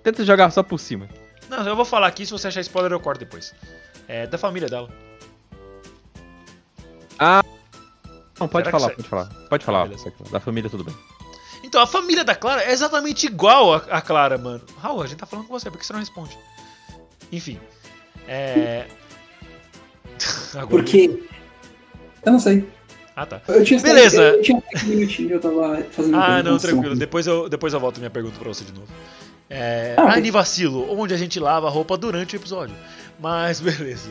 Tenta jogar só por cima. Não, eu vou falar aqui, se você achar spoiler eu corto depois. É da família dela. Não, pode falar, sai? pode falar. Pode falar. Da família, tudo bem. Então, a família da Clara é exatamente igual a, a Clara, mano. Raul, a gente tá falando com você, por que você não responde? Enfim. É. Agora- Porque. Eu não sei. Ah, tá. Eu tinha Beleza. Eu tinha um eu tava fazendo Ah, não, tranquilo. Depois eu, depois eu volto minha pergunta pra você de novo. É, Ah, Anivacilo, onde a gente lava a roupa durante o episódio. Mas beleza.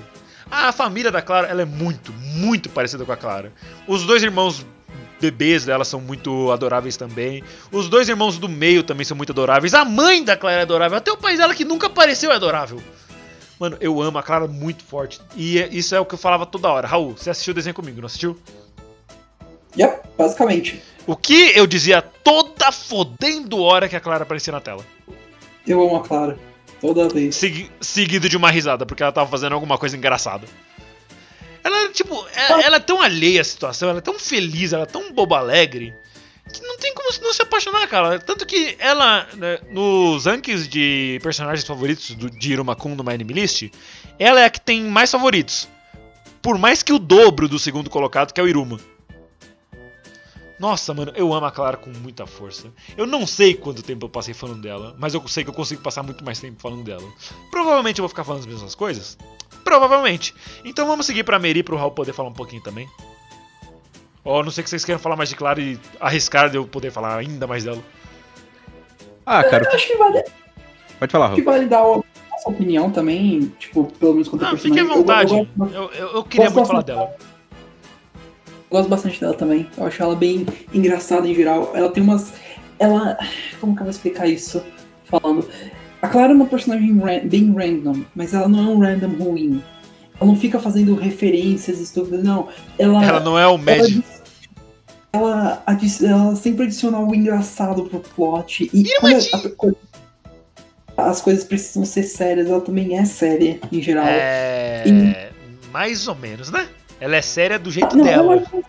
A família da Clara, ela é muito, muito parecida com a Clara. Os dois irmãos bebês dela são muito adoráveis também. Os dois irmãos do meio também são muito adoráveis. A mãe da Clara é adorável. Até o pai dela, que nunca apareceu, é adorável. Mano, eu amo a Clara muito forte. E é- isso é o que eu falava toda hora. Raul, você assistiu o desenho comigo, não assistiu? Yep, basicamente. O que eu dizia toda fodendo hora que a Clara aparecia na tela. Eu amo a Clara. Toda vez. Segui- seguido de uma risada, porque ela tava fazendo alguma coisa engraçada. Ela, tipo, é- ela é tão alheia à situação, ela é tão feliz, ela é tão boba alegre, que não tem como não se apaixonar, cara. Tanto que ela, né, nos rankings de personagens favoritos do, de Irumakun no My Anime List, ela é a que tem mais favoritos. Por mais que o dobro do segundo colocado, que é o Iruma. Nossa, mano, eu amo a Clara com muita força. Eu não sei quanto tempo eu passei falando dela, mas eu sei que eu consigo passar muito mais tempo falando dela. Provavelmente eu vou ficar falando as mesmas coisas. Provavelmente. Então vamos seguir pra Meri pro Raul poder falar um pouquinho também. Ou a não sei que vocês queiram falar mais de Clara e arriscar de eu poder falar ainda mais dela. Ah, cara, Eu acho que vale, pode falar, que Raul. vale dar a nossa opinião também, tipo, pelo menos quanto a Não, fique à vontade. Eu, eu, Eu, eu, queria muito falar dela. Gosto bastante dela também. Eu acho ela bem engraçada em geral. Ela tem umas. Ela. Como que eu vou explicar isso? Falando. A Clara é uma personagem bem random, mas ela não é um random ruim. Ela não fica fazendo referências estúpidas, não. Ela. Ela não é o ela, adi- ela, adi- ela sempre adiciona algo engraçado pro plot. E quando a- as coisas precisam ser sérias, ela também é séria em geral. É. Mais ou menos, né? Ela é séria do jeito Não, dela. Ela,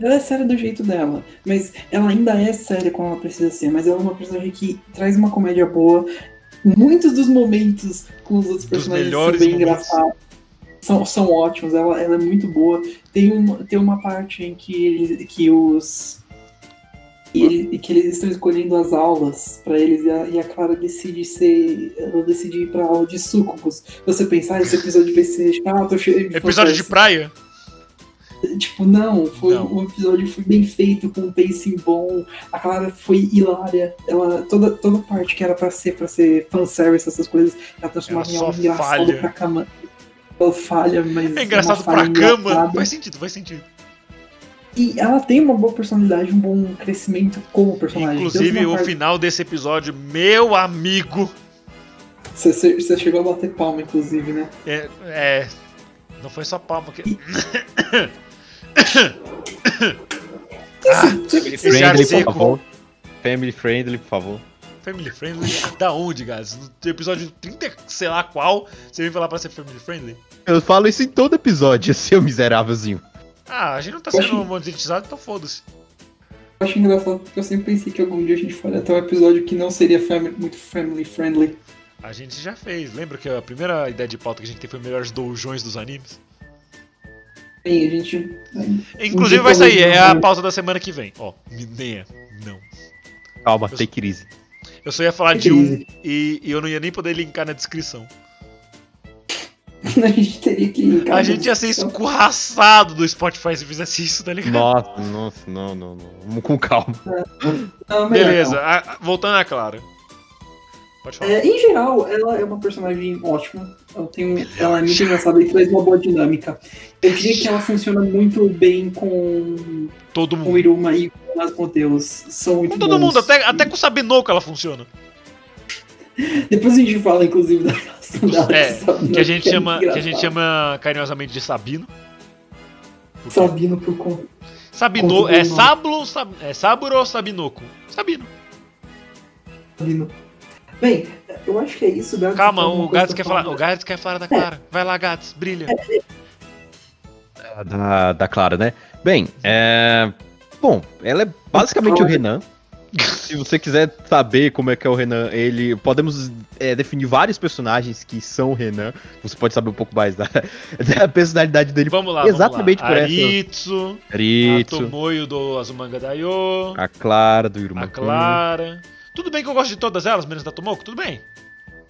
ela é séria do jeito dela, mas ela ainda é séria como ela precisa ser. Mas ela é uma personagem que traz uma comédia boa. Muitos dos momentos com os outros personagens são bem engraçados. São, são ótimos, ela, ela é muito boa. Tem uma, tem uma parte em que, eles, que os. que ele- que eles estão escolhendo as aulas pra eles e a, e a Clara decide ser. Ela decide ir pra aula de sucubus. Você pensar, esse episódio vai ser chato, cheio de Episódio de praia? Tipo, não, foi Não. um episódio foi bem feito, com um pacing bom. A Clara foi hilária. Ela, toda, toda parte que era pra ser, pra ser fanservice, essas coisas, ela transformava Ela em algo engraçado pra cama. Ela falha, mas. É engraçado pra cama. engraçada. Faz sentido, faz sentido. E ela tem uma boa personalidade, um bom crescimento como personagem. Inclusive, o parte- final desse episódio, meu amigo. Você, chegou a bater palma, inclusive, né? É. é, não foi só palma que. Você- Esse Friendly, por favor. Family friendly, por favor. Family friendly? Da onde, guys? No episódio 30, sei lá qual, você vem falar pra ser family friendly? Eu falo isso em todo episódio, seu miserávelzinho. Ah, a gente não tá sendo monetizado, então foda-se. Eu acho engraçado porque eu sempre pensei que algum dia a gente faria até um episódio que não seria muito family friendly. A gente já fez. Lembra que a primeira ideia de pauta que a gente teve foi melhores doujões dos animes? Bem, a gente. Inclusive vai sair, é não a vai. pauta da semana que vem. Ó, é. Não. Calma, Eu- take it easy. Eu só ia falar de um crise. e, e eu não ia nem poder linkar na descrição. a gente teria que linkar. A gente ia ser escorraçado do Spotify se fizesse isso, tá ligado? Nossa, nossa, não, não, não. Vamos com calma. Não, melhor Beleza, a- voltando a Clara. É, em geral, ela é uma personagem ótima. Ela, tem, ela é muito engraçada e traz uma boa dinâmica. Eu diria que ela funciona muito bem com, Todo com o mundo. Iruma e com o Asmodeus. São muito Com todo bons. mundo, até, até com o Sabinoco ela funciona. Depois a gente fala, inclusive, da relação dela. É, com Que a gente é chama, muito que a gente chama carinhosamente de Sabino. Porque Sabino por conta. Sabino, é. Sablo, Sab, é Saburo ou Sabinoco? Sabino. Sabino. Bem, eu acho que é isso, Gats. Calma, Tem alguma o Gats quer falar, falar? o Gats quer falar da Clara. Vai lá, Gats, brilha. Da, da Clara, né? Bem, é. Bom, ela é basicamente o Renan. Se você quiser saber como é que é o Renan, ele. Podemos é, definir vários personagens que são o Renan. Você pode saber um pouco mais da, da personalidade dele. Vamos lá, Exatamente vamos por lá. essa. Aritsu, a Ritsu, Tomoyo do Azumanga Daioh, a Clara do Iruma. a Clara. Tudo bem que eu gosto de todas elas, menos da Tomoko, tudo bem.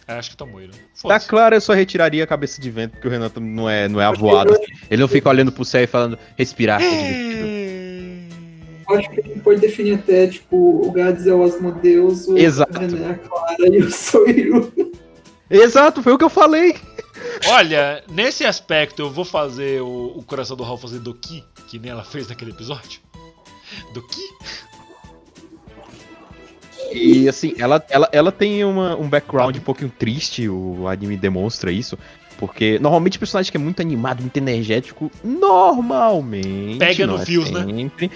É, acho que né? Da Foda-se. Clara eu só retiraria a cabeça de vento, porque o Renan não é, não é avoado. assim. Ele não fica olhando pro céu e falando, respirar, é divertido. Acho que a gente pode definir até, tipo, o Gades é o Asmodeus, o Exato. Renan é a Clara e o Iru. Exato, foi o que eu falei. Olha, nesse aspecto eu vou fazer o, o coração do Raul fazer Doki, que nem ela fez naquele episódio. Doki? E assim, ela, ela, ela tem uma, um background um pouquinho triste, o anime demonstra isso. Porque normalmente o personagem que é muito animado, muito energético, normalmente. Pega no é feels, né? sempre,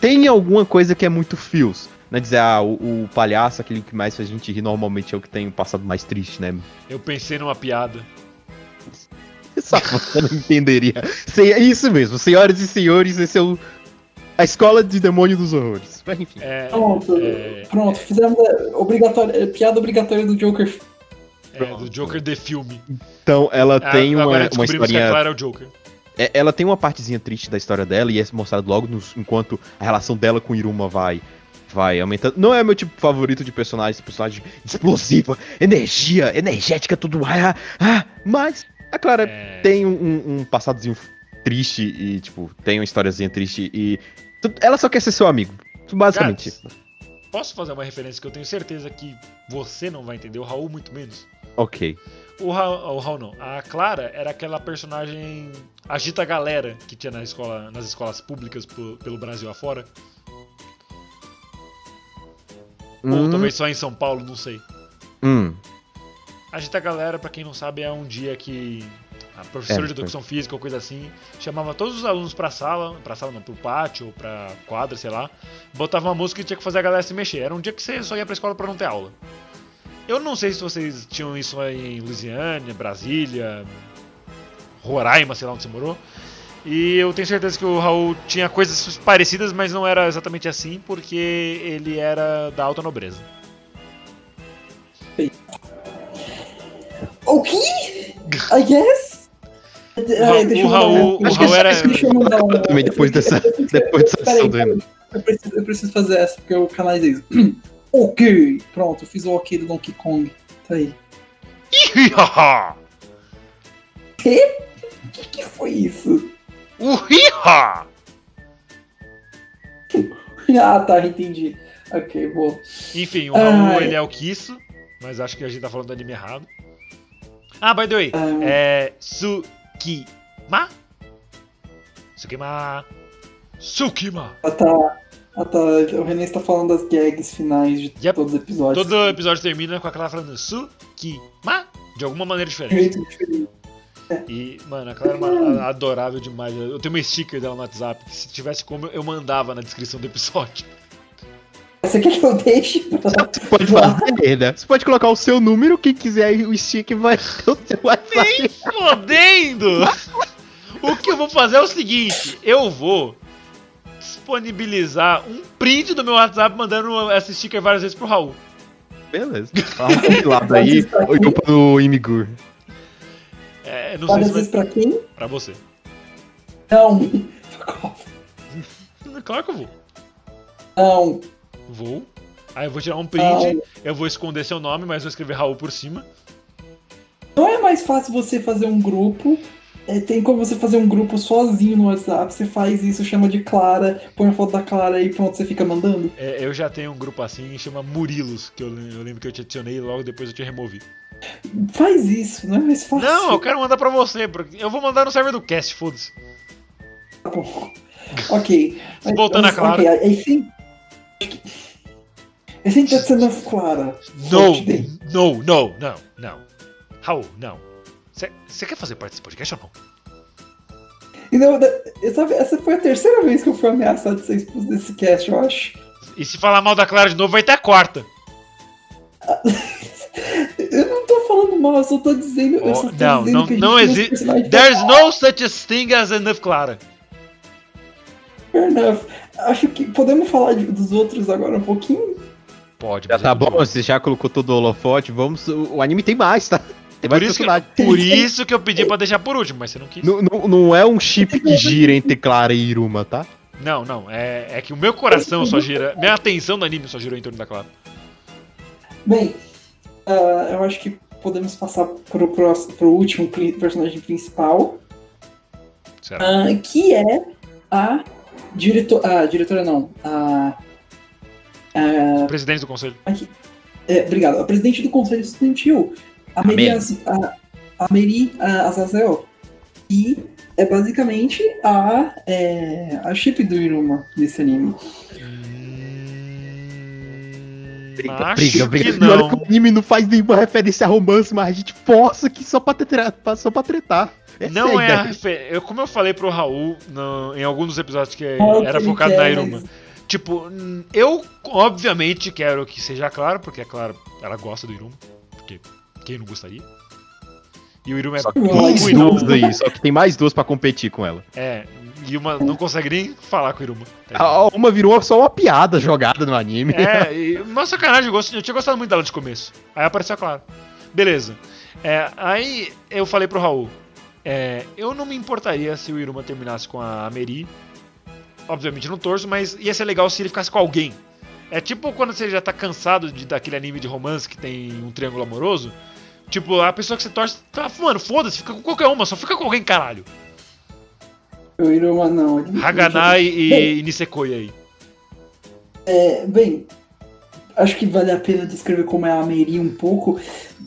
Tem alguma coisa que é muito feels. Né? Dizer, ah, o, o palhaço, aquele que mais faz a gente rir, normalmente é o que tem o passado mais triste, né? Eu pensei numa piada. Só você não entenderia. É isso mesmo, senhoras e senhores, esse é o A escola de demônio dos horrores. Mas enfim. É, Pronto, é, pronto, fizemos a obrigatória, a piada obrigatória do Joker. é, do Joker de filme. Então, ela Ah, tem uma, agora uma descobrimos que a historinha. Clara é o Joker. É, ela tem uma partezinha triste da história dela e é mostrado logo nos- enquanto a relação dela com Iruma vai vai aumentando. Não é meu tipo favorito de personagem, personagem explosiva, energia, energética, tudo. Ah, ah, mas a Clara É, tem um, um- um passadozinho triste e, tipo, tem uma historiazinha triste e. Ela só quer ser seu amigo. Basicamente. Gats. Posso fazer uma referência que eu tenho certeza que você não vai entender, o Raul muito menos. Ok. O Raul, o Raul não. A Clara era aquela personagem agita galera que tinha na escola, nas escolas públicas pelo Brasil afora. Ou Hum, talvez só em São Paulo, não sei. hum. Agita galera, pra quem não sabe, é um dia que a professora É, de educação física ou coisa assim chamava todos os alunos pra sala, pra sala não, pro pátio ou pra quadra, sei lá, botava uma música e tinha que fazer a galera se mexer. Era um dia que você só ia pra escola pra não ter aula. Eu não sei se vocês tinham isso aí em Louisiana, Brasília, Roraima, sei lá onde você morou. E eu tenho certeza que o Raul tinha coisas parecidas, mas não era exatamente assim, porque ele era da alta nobreza. Ok? I guess? O Raul- o Acho Raul que- era- Deixa eu mandar. Também depois dessa, depois dessa Peraí, sessão do Renan. Eu preciso, eu preciso fazer essa, porque eu canalizei isso. ok! Pronto, eu fiz o ok do Donkey Kong. Tá aí. O que, que foi isso? Uhiha! Ah, tá, entendi. Ok, boa. Enfim, o Raul Ai. ele é o Kisso, mas acho que a gente tá falando do anime errado. Ah, by the way, É. Tsukima. Ah, tá. Ah, tá. O René está falando das gags finais de Yep. todos os episódios. Todo episódio termina com aquela falando Tsukima de alguma maneira De diferente. jeito diferente. E, mano, a Clara é uma adorável demais. Eu tenho uma sticker dela no WhatsApp que se tivesse como eu mandava na descrição do episódio. Você quer que eu deixe? pra- Você pode fazer, né? Você pode colocar o seu número, quem quiser aí o stick vai ter o seu WhatsApp. Fodendo! O que eu vou fazer é o seguinte: eu vou disponibilizar um print do meu WhatsApp mandando essa sticker várias vezes pro Raul. Beleza. Fala um compilado aí, ou então no Imigur. É, não sei Várias se vai vezes pra quem? pra você. Não. Claro que eu vou. Não. Vou. Aí eu vou tirar um print, eu vou esconder seu nome, mas vou escrever Raul por cima. Não é mais fácil você fazer um grupo. é, tem como você fazer um grupo sozinho no WhatsApp. Você faz isso, chama de Clara, põe a foto da Clara e pronto, você fica mandando. É, eu já tenho um grupo assim, chama Murilos, que eu, eu lembro que eu te adicionei e logo depois eu te removi. Faz isso, não é mais fácil. Não, eu quero mandar pra você, porque eu vou mandar no server do cast, foda-se. Tá bom. Ok. Voltando a Clara. Ok, I, I think. That's enough, Clara. No, no, no, não, não. Raul, não. Você quer fazer parte desse podcast ou não? E não, essa foi a terceira vez que eu fui ameaçado de ser expulso desse cast, eu acho. E se falar mal da Clara de novo, vai ter a quarta. Eu não tô falando mal, eu só tô dizendo. eu Oh, só tô não, dizendo não- a não tem uns exi- personagens There's no such thing as enough Clara. Fair enough. Acho que podemos falar de- dos outros agora um pouquinho. Pode, Já mas tá bom, você já colocou todo o holofote, vamos. O anime tem mais, tá? Tem mais Por isso, que, por isso que eu pedi pra deixar por último, mas você não quis. Não, não, não é um chip que gira entre Clara e Iruma, tá? Não, não. É, é que o meu coração só gira. Minha atenção do anime só girou em torno da Clara. Bem, ah, eu acho que podemos passar pro, próximo, pro último personagem principal, Será? ah, que é a diretora. A diretora não. A. a Presidente do conselho. é, obrigado. A presidente do Conselho Estudantil, a. Meri, a, a Meri Azazel. E é basicamente a, é, a chip do Iruma nesse anime. Briga, acho briga, briga. que E olha não. que o anime não faz nenhuma referência a romance, mas a gente força aqui só pra, tretar, só pra tretar. Essa Não é a ideia. refer... eu Como eu falei pro Raul no- em alguns dos episódios que Não é o que era ele focado na Iruma. Tipo, eu obviamente quero que seja claro, porque é claro, ela gosta do Iruma. Porque quem não gostaria? E o Iruma é Só que mais não. duas aí, só que tem mais duas pra competir com ela. É, E uma não consegue nem falar com o Iruma. A uma virou só uma piada jogada no anime. É, e uma sacanagem, eu, eu tinha gostado muito dela de começo. Aí apareceu a Clara. Beleza. É, aí eu falei pro Raul, é, eu não me importaria se o Iruma terminasse com a Meri. Obviamente não torço, mas ia ser legal se ele ficasse com alguém. É tipo quando você já tá cansado de, daquele anime de romance que tem um triângulo amoroso. Tipo, a pessoa que você torce, tá, mano, foda-se, fica com qualquer uma, só fica com alguém, caralho. O Iruma não. ele- Haganai Bem, e Nisekoi aí. É, bem, acho que vale a pena descrever como é a Meri um pouco.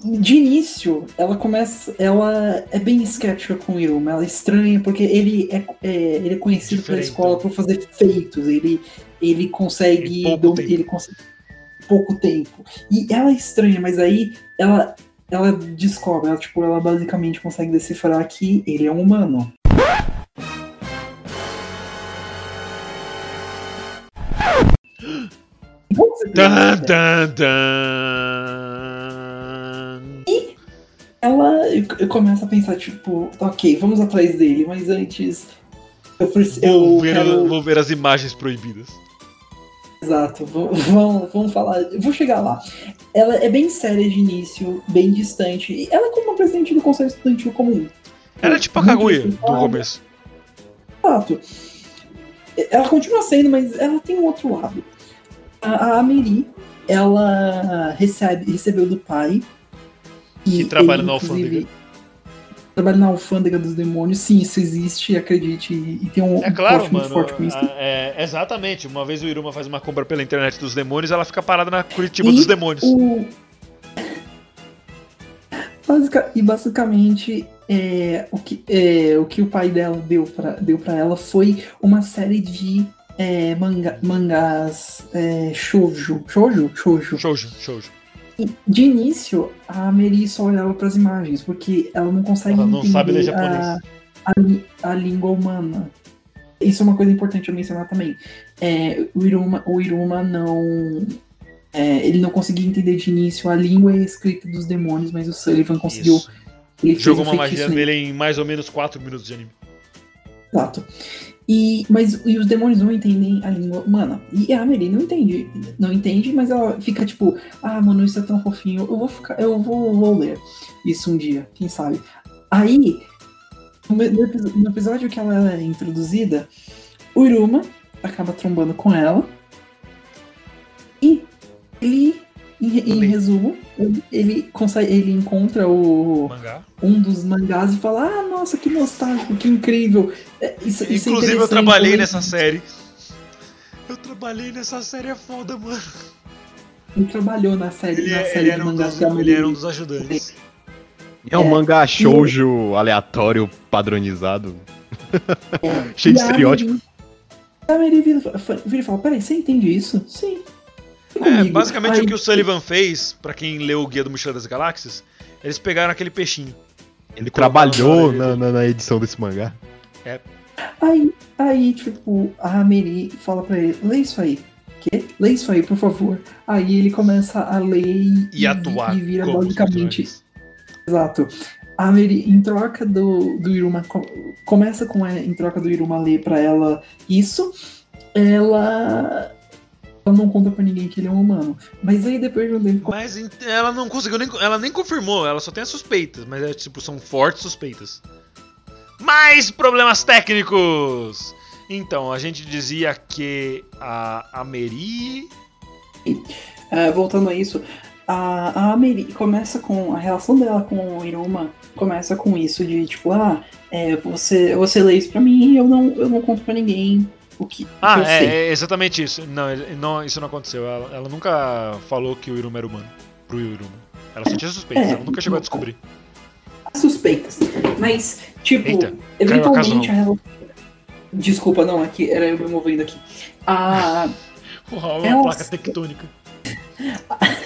De início, ela começa. Ela é bem escéptica com o Iruma. Ela é estranha, porque ele é, é- ele é conhecido pela Diferentão. escola por fazer feitos. Ele, ele consegue. Pouco dom- tempo. Ele consegue. Pouco tempo. E ela é estranha, mas aí ela. Ela descobre, ela, tipo, ela basicamente consegue decifrar que ele é um humano. Dan, dan, dan. ela eu, eu começo a pensar, tipo, ok, vamos atrás dele, mas antes eu preciso. Eu Vou ver, quero... vou ver as imagens proibidas. Exato, vamos, vamos, falar. Vou chegar lá. Ela é bem séria de início, bem distante. E ela é como uma presidente do Conselho Estudantil comum. Era tipo a Kaguya do começo. Exato. Ela continua sendo, mas ela tem um outro lado. A, Ameri, ela recebe, recebeu do pai. Que trabalha ele, na alfândega. Trabalha na alfândega dos demônios. Sim, isso existe, acredite. E, e tem um, É claro, plot muito mano. forte com isso. é, exatamente. Uma vez o Iruma faz uma compra pela internet dos demônios, ela fica parada na Curitiba E dos demônios. O... Basica- E basicamente, é, o, que, é, o que o pai dela deu pra, deu pra ela foi uma série de é, manga, mangás é, shoujo. Shoujo? Shoujo. Shoujo, shoujo. E, de início, a Meri só olhava pras imagens, porque ela não consegue Ela não entender sabe ler a, japonês. a, li- a língua humana. Isso é uma coisa importante a mencionar também. É, o, Iruma, o Iruma não. é, ele não conseguia entender de início a língua e a escrita dos demônios, mas o Sullivan conseguiu. Isso. Ele Jogou um uma magia nele. dele em mais ou menos 4 minutos de anime. Exato. E, mas e os demônios não entendem a língua humana. E a Amelie não entende. Não entende, mas ela fica tipo, ah, mano, isso é tão fofinho. Eu vou ficar. Eu vou, vou ler isso um dia, quem sabe. Aí, no, episódio que ela é introduzida, o Iruma acaba trombando com ela. E ele, em, em resumo, ele, ele consegue. Ele encontra o Mangá. um dos mangás e fala: Ah, nossa, que nostálgico, que incrível. É, isso, isso é Inclusive, eu interessante, trabalhei eu- nessa série. Eu trabalhei nessa série, é foda, mano. Ele trabalhou na série, Ele, na é- série ele era, um dos, ele era um dos ajudantes. É um É. mangá shoujo aleatório, padronizado. Cheio de E estereótipo. A Amelie vira, vira e fala: Peraí, você entende isso? Sim. É, comigo." basicamente Aí- o que o Sullivan fez, pra quem leu o Guia do Mochila das Galáxias, eles pegaram aquele peixinho. Ele trabalhou na, na- na edição desse mangá. Aí, aí, tipo, a Amelie fala pra ele: Lê isso aí. Quê? Lê isso aí, por favor. Aí ele começa a ler e, E atuar e vira basicamente. Exato. A Mary, em troca do, do Iruma, co- começa com a, em troca do Iruma ler pra ela isso, ela, ela não conta pra ninguém que ele é um humano. Mas aí depois de um tempo, Mas ela não conseguiu nem. Ela nem confirmou, ela só tem as suspeitas, mas é tipo, são fortes suspeitas. Mais problemas técnicos! Então, a gente dizia que a, a Meri. é, voltando a isso, a, a Mary começa com, a relação dela com o Iruma começa com isso de tipo, ah, é, você, você lê isso pra mim e eu não, eu não conto pra ninguém o que, que Ah, eu é, é exatamente isso. Não, não, isso não aconteceu. Ela, ela nunca falou que o Iruma era humano. Pro Iruma. Ela só tinha suspeitas, É, ela nunca chegou a descobrir. Suspeitas. Mas, tipo, Eita, eventualmente a relação. Desculpa, não, aqui era eu me movendo aqui. A, Uau, uma placa tectônica.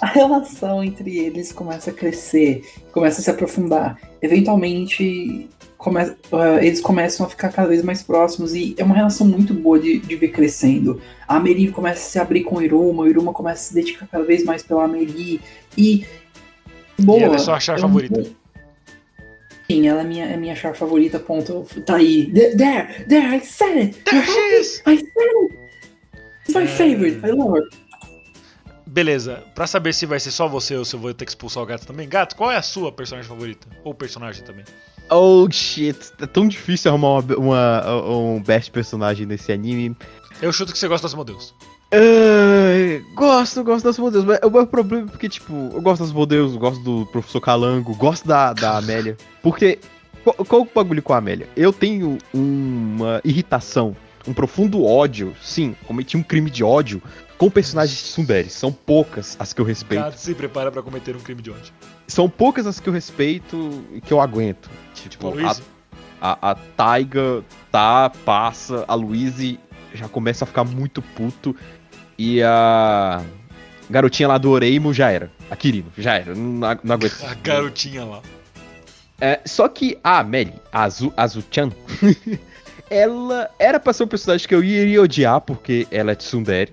a relação entre eles começa a crescer, começa a se aprofundar. Eventualmente, come, ah, eles começam a ficar cada vez mais próximos e é uma relação muito boa de, de ver crescendo. A Amelie começa a se abrir com o Iruma, o Iruma começa a se dedicar cada vez mais pela Amelie e. Boa, ela é sua chave um- favorita. Sim, ela é minha, é minha char favorita, ponto. Tá aí. There, there, there, I said it! There she is! I said it! It's my É. favorite, I love her. Beleza, pra saber se vai ser só você ou se eu vou ter que expulsar o gato também. Gato, qual é a sua personagem favorita? Ou personagem também? Oh shit, é tão difícil arrumar uma, uma- um best personagem nesse anime. Eu chuto que você gosta dos modelos. Ai, gosto, gosto das modelos, mas o meu problema é porque, tipo, eu gosto das modelos, gosto do professor Calango, gosto da, da Amélia. Porque, qual, qual o bagulho com a Amélia? Eu tenho uma irritação, um profundo ódio, sim, cometi um crime de ódio com personagens de Tsundere. São poucas as que eu respeito. Gato se prepara pra cometer um crime de ódio. São poucas as que eu respeito e que eu aguento. Tipo, a a, a, a Taiga tá, passa, a Luíse já começa a ficar muito puto. E a garotinha lá do Oreimo já era. A Kirino, já era. Não, não aguento. A garotinha lá. É, só que a Meli, a Azu, Azu-chan, ela era pra ser um personagem que eu iria odiar porque ela é tsundere.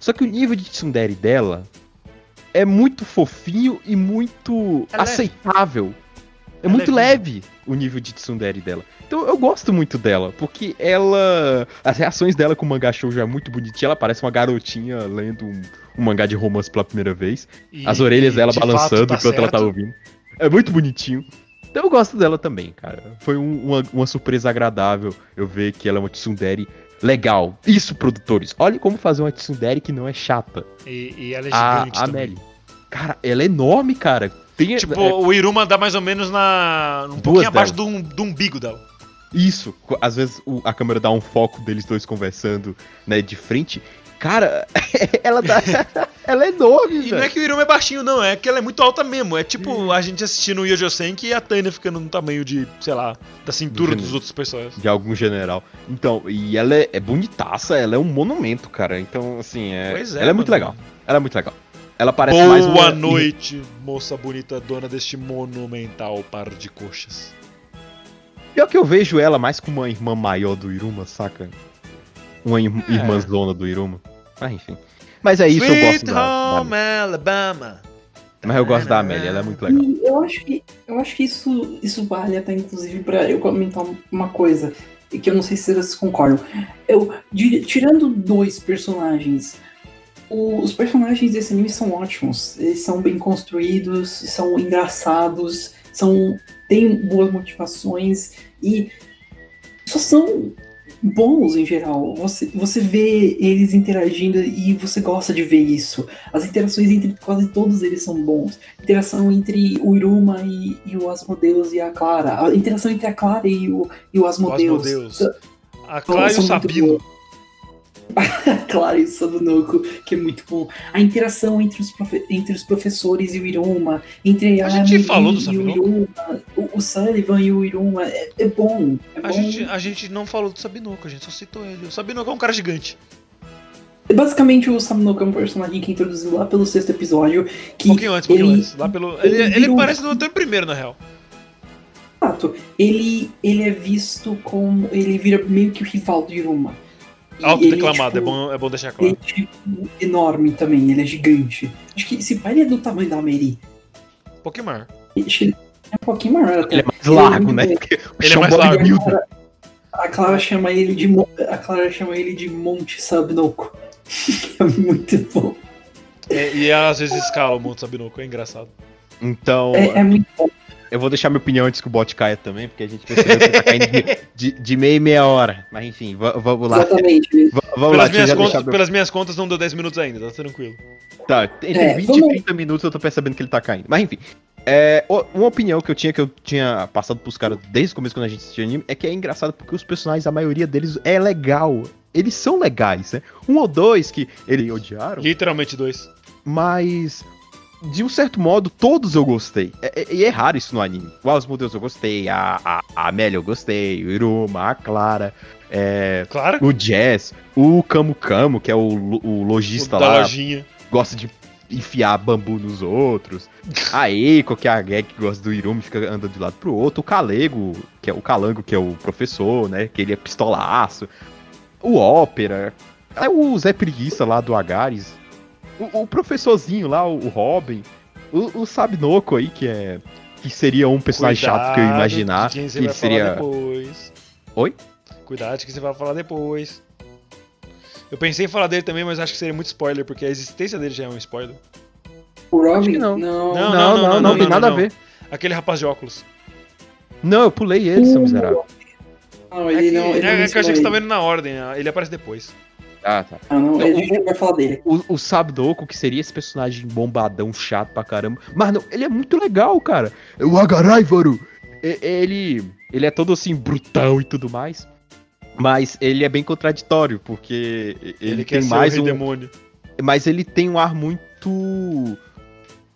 Só que o nível de tsundere dela é muito fofinho e muito É leve. aceitável. É, É muito levinho. leve o nível de tsundere dela. Então eu gosto muito dela, porque ela. As reações dela com o mangá show já é muito bonitinha. Ela parece uma garotinha lendo um, um mangá de romance pela primeira vez. E- As orelhas dela de balançando tá enquanto ela tá certo. ouvindo. É muito bonitinho. Então eu gosto dela também, cara. Foi um- uma, uma surpresa agradável eu ver que ela é uma tsundere legal. Isso, produtores. Olhem como fazer uma tsundere que não é chata. E, e ela é A, gigante a. Melly. Cara, ela é enorme, cara. Tem, Tipo, é, o Iruma dá mais ou menos na. um pouquinho abaixo do, do umbigo dela. Isso. Às vezes o- a câmera dá um foco deles dois conversando, né, de frente. Cara, ela dá. ela é enorme, E não é que o Iruma é baixinho, não, é que ela é muito alta mesmo. É tipo a gente assistindo o Yojo Senki e a Tânia ficando no tamanho de, sei lá, da cintura Do dos outros personagens. De algum general. Então, e ela é, é bonitaça, ela é um monumento, cara. Então, assim, é, Pois é, ela é muito mano. legal. Ela é muito legal. Ela parece mais uma... Boa noite, moça bonita, dona deste monumental par de coxas. Pior que eu vejo ela mais como uma irmã maior do Iruma, saca? Uma ir- É. irmãzona do Iruma. Mas enfim. Mas é isso, eu gosto Sweet da, da Home Alabama. Mas eu gosto da Amélia, ela é muito legal. E eu acho que, eu acho que isso, isso vale até, inclusive, pra eu comentar uma coisa, e que eu não sei se vocês concordam. Eu, de- tirando dois personagens, o- os personagens desse anime são ótimos. Eles são bem construídos, são engraçados, são têm boas motivações e só são bons em geral. Você, você vê eles interagindo e você gosta de ver isso. As interações entre quase todos eles são bons. Interação entre o Iruma e, e o Asmodeus e a Clara. A interação entre a Clara e o, e o Asmodeus. Asmodeus. São- A Clara e o Sabino. boas. A Clara e o Sabunoko, que é muito bom. A interação entre os, entre os professores e o Iruma. Entre A a, gente falou do e o. O, o Sullivan e o Iruma. É, é bom. É A bom. gente, a gente não falou do Sabinoco, a gente só citou ele. O Sabinoco é um cara gigante. Basicamente, o Sabunoko é um personagem que introduziu lá pelo sexto episódio. Que Um pouquinho antes, um pouquinho ele, antes. Lá pelo, ele, ele parece no até primeiro, na real. Exato. Ele, ele é visto como. Ele vira meio que o rival do Iruma. Alto ele, é, tipo, bom, é bom deixar Ele claro. é tipo, enorme também, ele é gigante. Acho que esse pai ele é do tamanho da Mary. Um pouquinho maior. Acho que ele é um pouquinho maior até. Ele é mais Ele é largo, né? Ele é chão mais largo. A Clara chama ele de a Clara chama ele de Monte Sabnoco. é muito bom. É, e às vezes escala o Monte Sabinoco, é engraçado. Então, É, é muito bom. Eu vou deixar minha opinião antes que o bot caia também, porque a gente percebeu que tá caindo de, de, de meia e meia hora. Mas enfim, va- vamos lá. Exatamente. Va- Vamos lá, Pelas eu minhas, contas, meu... pelas minhas contas não deu 10 minutos ainda, tá tranquilo. Tá, entre É, 20 e vamos- 30 minutos eu tô percebendo que ele tá caindo. Mas enfim. É, uma opinião que eu tinha, que eu tinha passado pros caras desde o começo quando a gente assistia anime, é que é engraçado porque os personagens, a maioria deles é legal. Eles são legais, né? Um ou dois que eles odiaram, Literalmente dois. mas de um certo modo, todos eu gostei. É- é- E é, raro isso no anime. O Asmodeus eu gostei, a, a, a Amélia eu gostei, o Iruma, a Clara, é, Claro. o Jazz, o Camu Camu, que é o, o lojista lá, lojinha. gosta de enfiar bambu nos outros. A Eiko, que é a gag que gosta do Iruma, fica andando de lado pro outro. O Calego, que é o Calango, que é o professor, né? Que ele é pistolaço. O Ópera. Aí o Zé Preguiça lá do Agares. O, o professorzinho lá, o Robin. O, o Sabinoco aí, que é que seria um personagem chato que eu ia imaginar. que vai seria. falar depois. Oi? Cuidado que você vai falar depois. Eu pensei em falar dele também, mas acho que seria muito spoiler, porque a existência dele já é um spoiler. O Robin? que não. Não. Não, Não, não, não, tem nada não. a ver. Aquele rapaz de óculos. Não, eu pulei ele, seu miserável. Não, É ele que, não. Ele é, não é que eu achei que você tá vendo na ordem, ah, ele aparece depois. Ah, tá. Não, Não, a gente vai falar dele. O, o Sabdoku, que seria esse personagem bombadão, chato pra caramba. Mas não, ele é muito legal, cara. O Agaraivaru. E- Ele, ele é todo assim, brutão e tudo mais. Mas ele é bem contraditório, porque ele, Ele, tem mais o rei um. demônio. Mas ele tem um ar muito.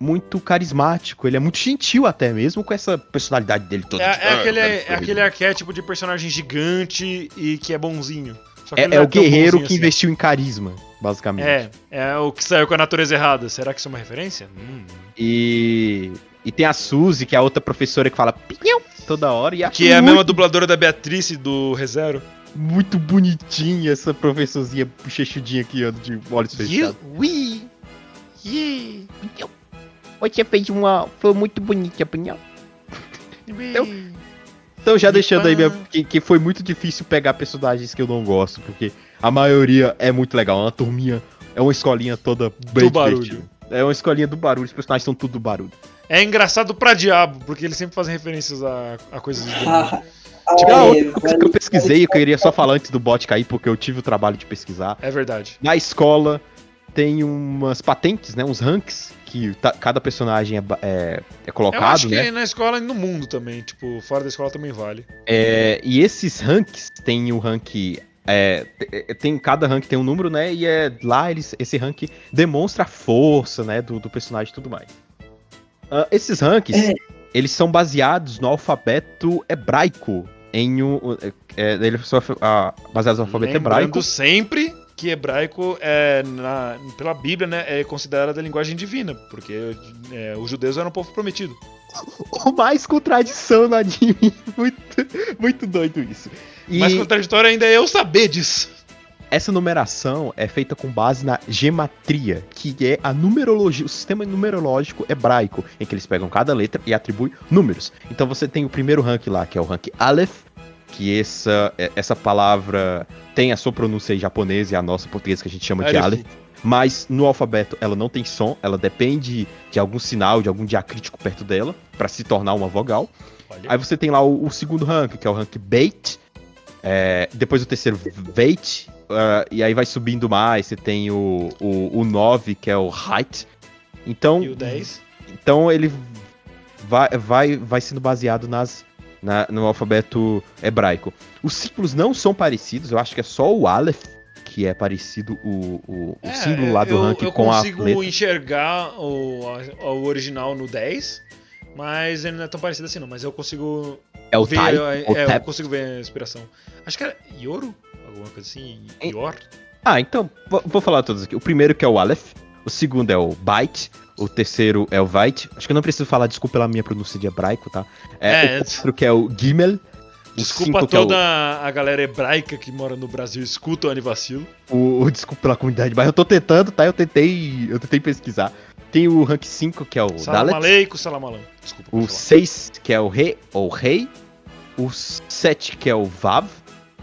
Muito carismático. Ele é muito gentil, até mesmo com essa personalidade dele toda. É, de, é "Ah, aquele, é aquele arquétipo de personagem gigante e que é bonzinho. É, é o tão guerreiro que assim. investiu em carisma, basicamente. É, é o que saiu com a natureza errada. Será que isso é uma referência? Hum. E, e tem a Suzy, que é a outra professora que fala pinhão toda hora. E Que é a muito, mesma dubladora da Beatrice do ReZero. muito bonitinha essa professorzinha bochechudinha que anda de olhos fechados. yeah, Você fez uma. Foi muito bonita, pinhão. Então, Então, já deixando aí, minha, que, que foi muito difícil pegar personagens que eu não gosto, porque a maioria é muito legal. É uma turminha, é uma escolinha toda bem Do barulho. divertida. É uma escolinha do barulho, os personagens são tudo do barulho. É engraçado pra diabo, porque eles sempre fazem referências a, a coisas de demônio. Ah, Tipo, ah, é, outra coisa que eu pesquisei, eu queria só falar antes do bot cair, porque eu tive o trabalho de pesquisar. É verdade. Na escola tem umas patentes, né? Uns ranks que ta- cada personagem é, é, é Eu colocado, acho que né? na escola e no mundo também. Tipo, fora da escola também vale. É, e esses ranks tem o rank. é, te- tem cada rank tem um número, né? E é lá eles, esse rank demonstra a força, né? Do, do personagem e tudo mais. Ah, esses ranks, É. eles são baseados no alfabeto hebraico. Em um, é, ele só, ah, baseados no alfabeto Lembrando hebraico. sempre que hebraico é, na, pela Bíblia, né, é considerada a linguagem divina, porque é, os judeus eram o povo prometido. O mais contradição no anime. Muito, muito doido isso. E Mas contraditório ainda é eu saber disso. essa numeração é feita com base na gematria, que é a numerologia, o sistema numerológico hebraico, em que eles pegam cada letra e atribuem números. Então você tem o primeiro rank lá, que é o rank Aleph, que essa, é- essa palavra tem a sua pronúncia em japonês e a nossa portuguesa que a gente chama de Aleph. Aleph. Mas no alfabeto ela não tem som, ela depende de algum sinal, de algum diacrítico perto dela, para se tornar uma vogal. Olha. Aí você tem lá o, o segundo rank, que é o rank Bait. é, depois o terceiro Veit. ah, e aí vai subindo mais. Você tem o, o, o 9, que é o Height. Então, E o 10? então ele vai, vai, vai sendo baseado nas, na- no alfabeto hebraico. Os símbolos não são parecidos, eu acho que é só o Aleph que é parecido o, o, o símbolo lá do É, eu, rank eu com a consigo letra. enxergar o, o original no 10, mas ele não é tão parecido assim não. Mas eu consigo É o ver, Tai, é, o é, eu consigo ver a inspiração. Acho que era Yoro? Alguma coisa assim? Yor? Ah, então, vou, vou falar todos aqui. O primeiro que é o Aleph, o segundo é o Byte, o terceiro é o Veit. Acho que eu não preciso falar, desculpa pela minha pronúncia de hebraico, tá? É, É, o quatro que é o Gimel. Desculpa cinco que é o- toda a galera hebraica que mora no Brasil, escuta o Anivacilo. O, o- desculpa pela comunidade, mas eu tô tentando, tá? Eu tentei, eu tentei pesquisar. Tem o rank 5, que é o Salam Dalet. aleikum, salam alam. Desculpa. O pode falar. 6, que é o Re ou Rei. O 7, que é o Vav.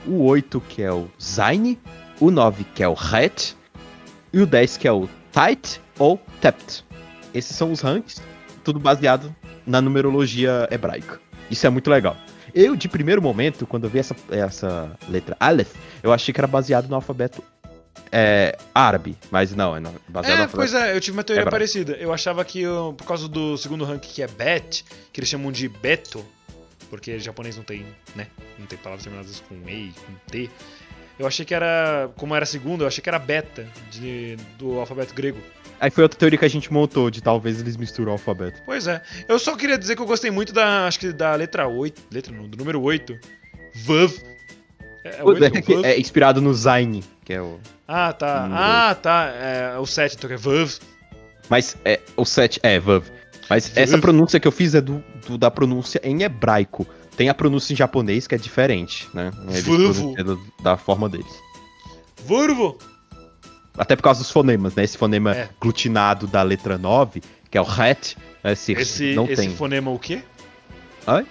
O 8, que é o Zain. O 9, que é o Het. E o 10, que é o Tait ou Tept. Esses são os ranks, tudo baseado na numerologia hebraica. Isso é muito legal. Eu, de primeiro momento, quando eu vi essa, essa letra Aleph, eu achei que era baseado no alfabeto é, árabe. Mas não, é baseado no É, pois é, eu tive uma teoria hebraico. parecida. Eu achava que eu- por causa do segundo rank que é Bet, que eles chamam de Beto, porque japonês não tem, né? Não tem palavras terminadas com E, com T. Eu achei que era, como era segundo, eu achei que era beta de, do alfabeto grego. Aí foi outra teoria que a gente montou, de talvez eles misturam o alfabeto. Pois é. Eu só queria dizer que eu gostei muito da, acho que da letra 8, letra não, do número 8, Vav. É, é, É, Vav? é inspirado no Zayn, que é o. Ah, tá. Ah, tá. É, o 7, então que é Vav. Mas é, o 7 é Vav. Mas Vav. essa pronúncia que eu fiz é do, do- da pronúncia em hebraico. Tem a pronúncia em japonês que é diferente, né? Do- da forma deles. Vurvo. Até por causa dos fonemas, né? Esse fonema É. glutinado da letra 9, que é o het. Esse, Esse, não esse tem. fonema o quê? Oi?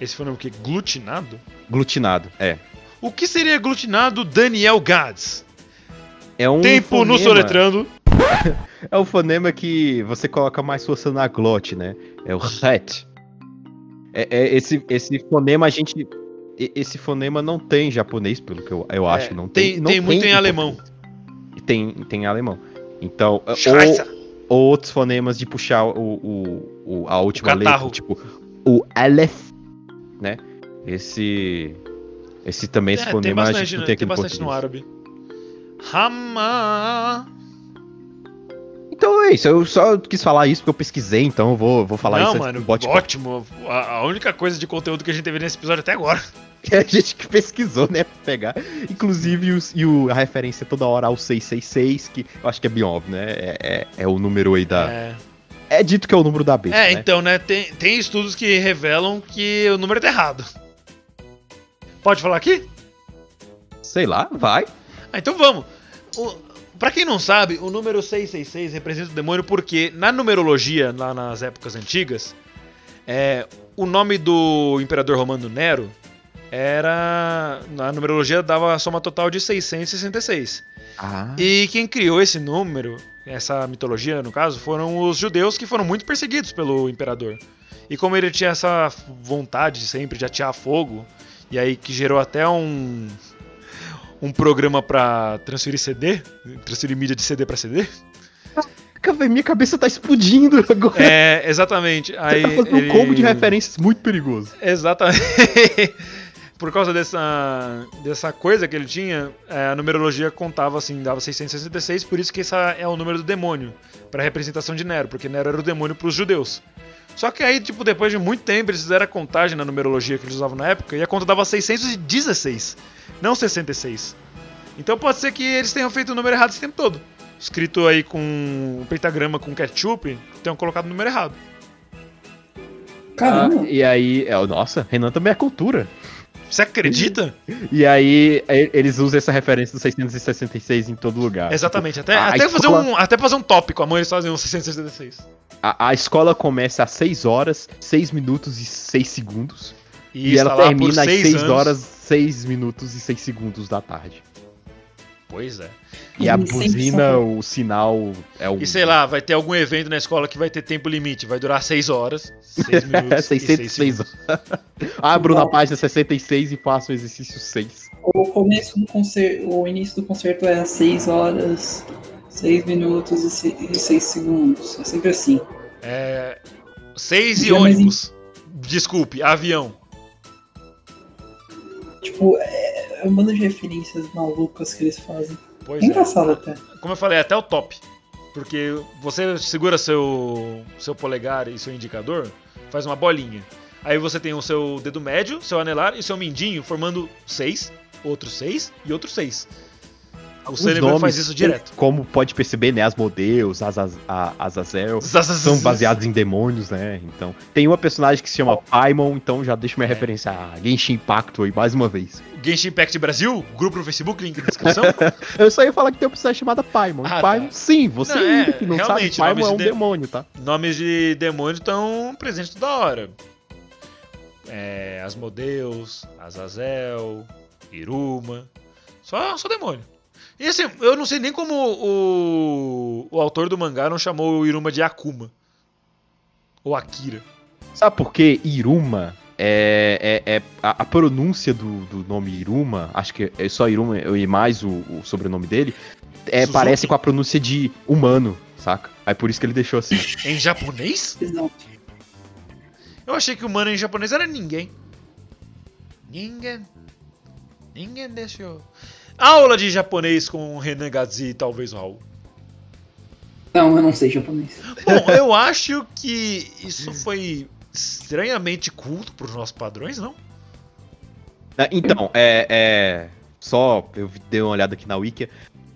Esse fonema o quê? Glutinado? Glutinado, é. O que seria glutinado Daniel Gads? É um Tempo no fonema- soletrando. É o fonema que você coloca mais força na glote, né? É o het. É, é esse, esse fonema a gente. Esse fonema não tem em japonês, pelo que eu, eu acho. É, não tem- tem, não tem muito em alemão. português. Tem, tem em alemão. Então, ou, Scheiße. ou outros fonemas de puxar o, o, o- a última letra, catarro. tipo o Aleph, né? Esse. Esse também, esse É, tem fonema a bastante, gente não né? tem aqui tem no bastante no árabe. Hama. Então é isso, eu só quis falar isso porque eu pesquisei, então eu vou, vou falar Não, isso antes mano, ótimo. A, a única coisa de conteúdo que a gente teve nesse episódio até agora. Que a gente que pesquisou, né, pra pegar. Inclusive, os- e o, a referência toda hora ao 666, que eu acho que é bem óbvio, né? É, é, é o número aí da. É, É, dito que é o número da besta, É, né? então, né? Tem, tem estudos que revelam que o número tá errado. Pode falar aqui? Sei lá, vai. Ah, então vamos. O, pra quem não sabe, o número 666 representa o demônio porque na numerologia, lá nas épocas antigas, é, o nome do imperador romano Nero era. Na numerologia dava a soma total de 666. Ah. E quem criou esse número, essa mitologia no caso, foram os judeus que foram muito perseguidos pelo imperador. E como ele tinha essa vontade sempre de atear fogo, e aí que gerou até um um programa pra transferir CD, transferir mídia de CD pra CD. Caraca, minha cabeça tá explodindo agora. É, exatamente. Aí Você tá fazendo ele- um combo de referências muito perigoso. Exatamente. Por causa dessa, dessa coisa que ele tinha, é, a numerologia contava assim, dava 666, por isso que esse é o número do demônio, para representação de Nero, porque Nero era o demônio para os judeus. Só que aí, tipo, depois de muito tempo, eles fizeram a contagem na numerologia que eles usavam na época, e a conta dava 616, não 66. Então pode ser que eles tenham feito o número errado esse tempo todo. Escrito aí com um pentagrama com ketchup, tenham colocado o número errado. Caramba. Ah, e aí, é, nossa, Renan também é cultura. Você acredita? E aí, e- eles usam essa referência do 666 em todo lugar. Exatamente, até, a até, fazer escola- um, até fazer um tópico, amanhã eles fazem um 666. A, a escola começa às 6 horas, 6 minutos e 6 segundos. E, está ela termina às seis 6 anos. horas, 6 minutos e 6 segundos da tarde. Pois é. E a buzina, o sinal é o. E sei lá, vai ter algum evento na escola que vai ter tempo limite, vai durar 6 horas, 6 minutos. e 606 seis horas. Abro na página 66 e faço o exercício 6. O começo do concerto, o início do concerto é às 6 horas, 6 minutos e se- e 6 segundos. É sempre assim. É. 6 e ônibus. Desculpe, avião. Tipo, é, é um bando de referências malucas que eles fazem. Pois É é. engraçado até. Como eu falei, é até o top. Porque você segura seu, seu polegar e seu indicador, faz uma bolinha. Aí você tem o seu dedo médio, seu anelar e seu mindinho formando 6, outro 6 e outro 6. O nomes, faz isso direto. Como pode perceber, né? Asmodeus, Azaz, a- Azazel. São baseados em demônios, né? Então, tem uma personagem que se chama Paimon, então já deixa minha É. referência a Genshin Impacto aí mais uma vez. Genshin Impact Brasil, grupo no Facebook, link na descrição. Eu só ia falar que tem uma personagem chamada Paimon. Ah, Paimon, tá. sim, você Não, ainda é, que não sabe, Paimon é um de- demônio, tá? Nomes de demônio estão presentes toda hora. É, Asmodeus, Azazel, Iruma. Só, só demônio. E assim, eu não sei nem como o, o autor do mangá não chamou o Iruma de Akuma. Ou Akira. Sabe por quê? Iruma é, é, é- a, a pronúncia do, do nome Iruma, acho que é só Iruma e mais o, o sobrenome dele, é, Suzuki? parece com a pronúncia de humano, saca? Aí por isso que ele deixou assim. Em japonês? Eu achei que o mano em japonês era ninguém. Ninguém. Ninguém deixou. Aula de japonês com o Renan Gadzi e talvez o Raul. Não, eu não sei japonês. Bom, eu acho que isso foi estranhamente culto para os nossos padrões, não? Ah, Então, é, é, Só eu dei uma olhada aqui na Wiki.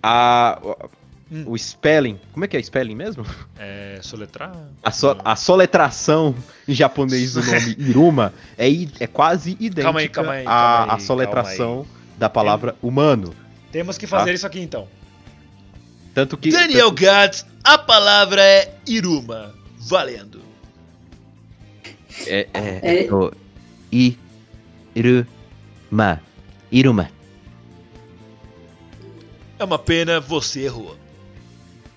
A, Hum. o spelling. Como é que é spelling mesmo? É. Soletrar? A, so- a soletração em japonês do nome Iruma é, é quase idêntica Calma aí, calma aí, à, calma aí, à soletração da palavra humano. Temos que fazer Ah. isso aqui então. Tanto que. Daniel Gads, a palavra é Iruma. Valendo. É, é, É. é o Iruma. Iruma. É uma pena, você errou.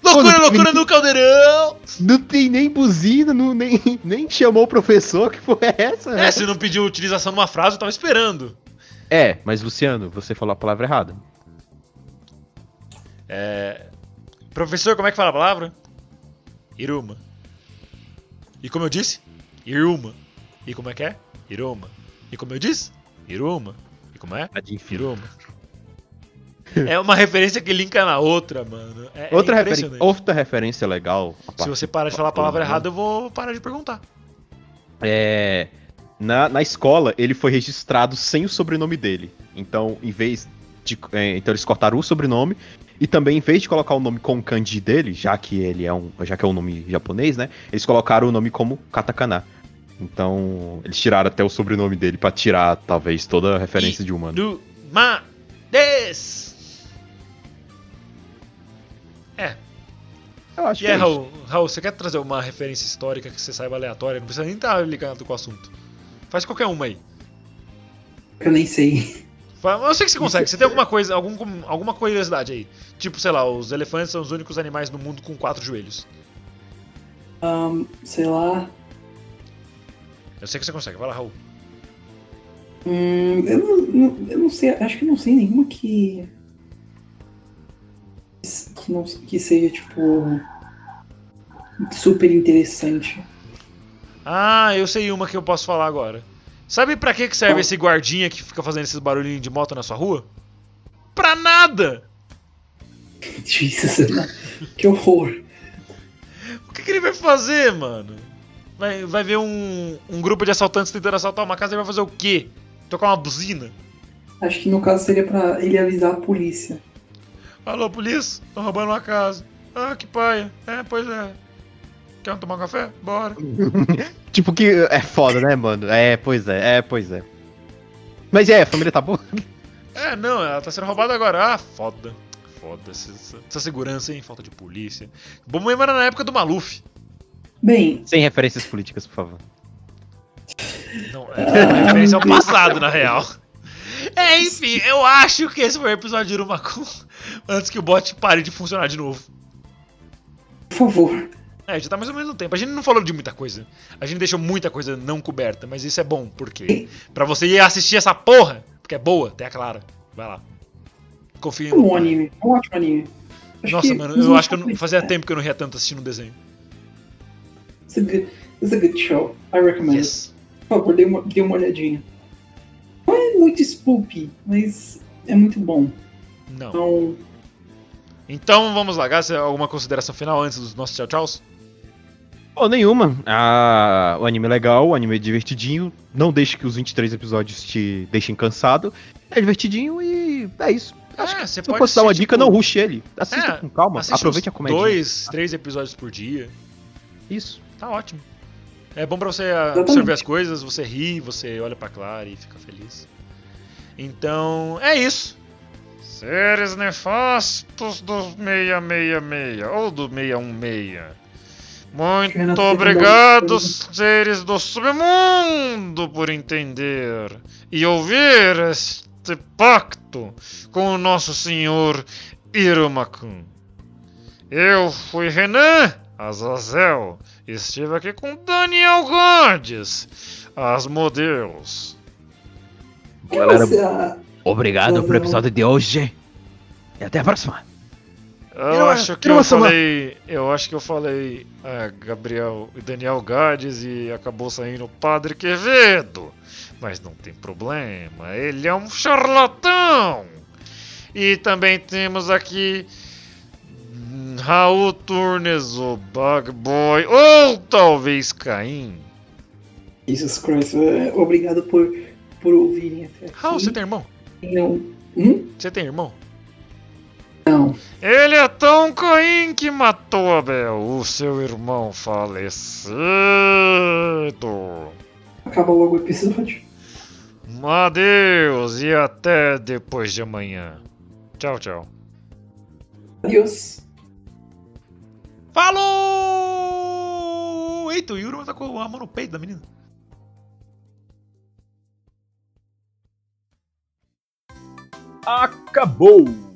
Loucura, Mano, loucura no caldeirão! Não tem nem buzina, não, nem, nem chamou o professor, que foi essa? É, se não pediu utilização numa frase, eu tava esperando. É, mas Luciano, você falou a palavra errada. É. Professor, como é que fala a palavra? Iruma. E como eu disse? Iruma. E como é que é? Iruma. E como eu disse? Iruma. E como é? Iruma. É uma referência que linka na outra, mano. É, é Outra, referen impressionante. outra referência legal. Se você parar de falar a palavra errada, eu vou parar de perguntar. É. Na, na escola, ele foi registrado sem o sobrenome dele. Então, em vez de. é, então, eles cortaram o sobrenome. E também, em vez de colocar o nome com o kanji dele, já que ele é um. Já que é um nome japonês, né? Eles colocaram o nome como katakana. Então, eles tiraram até o sobrenome dele pra tirar, talvez, toda a referência de humano. Do ma des. É. Eu acho E que é, é. Raul, Raul, você quer trazer uma referência histórica que você saiba aleatória? Não precisa nem estar ligado com o assunto. Faz qualquer uma aí. Eu nem sei. Eu sei que você consegue. Você tem alguma coisa, algum, alguma curiosidade aí? Tipo, sei lá, os elefantes são os únicos animais no mundo com quatro joelhos. Ahn, sei lá. Eu sei que você consegue. Vai lá, Raul. Hum, eu, não, eu não sei, acho que não sei nenhuma que. que, não, que seja, tipo. super interessante. Ah, eu sei uma que eu posso falar agora. Sabe pra que que serve esse guardinha que fica fazendo esses barulhinhos de moto na sua rua? Pra nada! Jesus, que horror. O que, que ele vai fazer, mano? Vai, vai ver um, um grupo de assaltantes tentando assaltar uma casa e vai fazer o quê? Tocar uma buzina? Acho que no caso seria pra ele avisar a polícia. Alô, polícia? Estão roubando uma casa. Ah, que paia. É, pois é. Quer tomar um café? Bora. Tipo que é foda, né, mano? É, pois é, é, pois é. Mas é, a família tá boa. É, não, ela tá sendo roubada agora. Ah, foda. Foda essa, essa segurança, hein? Falta de polícia. Bom mesmo era na época do Maluf. Bem, Sem referências políticas, por favor. Não, é uma referência ao passado, na real. É, enfim, eu acho que esse foi o episódio de Irumakun antes que o bot pare de funcionar de novo. por favor. É, já tá mais ou menos no tempo. A gente não falou de muita coisa. A gente deixou muita coisa não coberta, mas isso é bom, porque pra você ir assistir essa porra, porque é boa, até clara. Vai lá. Confia É um no anime, é um ótimo anime. Acho Nossa, mano, eu acho que eu não, fazia tempo que eu não ria tanto assistindo um desenho. It's a good, it's a good show. I recommend. it. Yes. Por favor, dê uma, dê uma olhadinha. Não é muito spooky, mas é muito bom. Não. Então, Então vamos lá, Gás, alguma consideração final antes dos nossos tchau nenhuma. Ah, o anime é legal, o anime é divertidinho. Não deixe que os 23 episódios te deixem cansado. É divertidinho e é isso. Acho É, que você se eu fosse dar uma dica, tipo, não ruxe ele. Assista É, com calma, aproveite a comédia. Dois, três episódios por dia. Isso. Tá ótimo. É bom pra você Exatamente. absorver as coisas, você ri, você olha pra Clara e fica feliz. Então, é isso. Seres nefastos do 666 ou do 616. Muito obrigado, seres do submundo, por entender e ouvir este pacto com o nosso senhor Irumakun. Eu fui Renan Azazel. Estive aqui com Daniel Gondes, as modelos. Galera, ah, obrigado pelo episódio de hoje. E até a próxima. Eu Iruma- acho que eu Iruma-sama. falei. Eu acho que eu falei ah, Gabriel e Daniel Gades e acabou saindo o Padre Quevedo. Mas não tem problema, ele é um charlatão. E também temos aqui Raul Turnes, o Bug Boy, ou talvez Caim. Jesus Christ, é, obrigado por, por ouvirem até aqui. Raul, você tem irmão? Não. Hum? Você tem irmão? Não. Ele é tão Caim que matou Abel, o seu irmão falecido. Acaba logo o episódio. Adeus e até depois de amanhã. Tchau, tchau. Adeus. Falou! o Eito. O Yuruma tá com a mão no peito da menina. Acabou!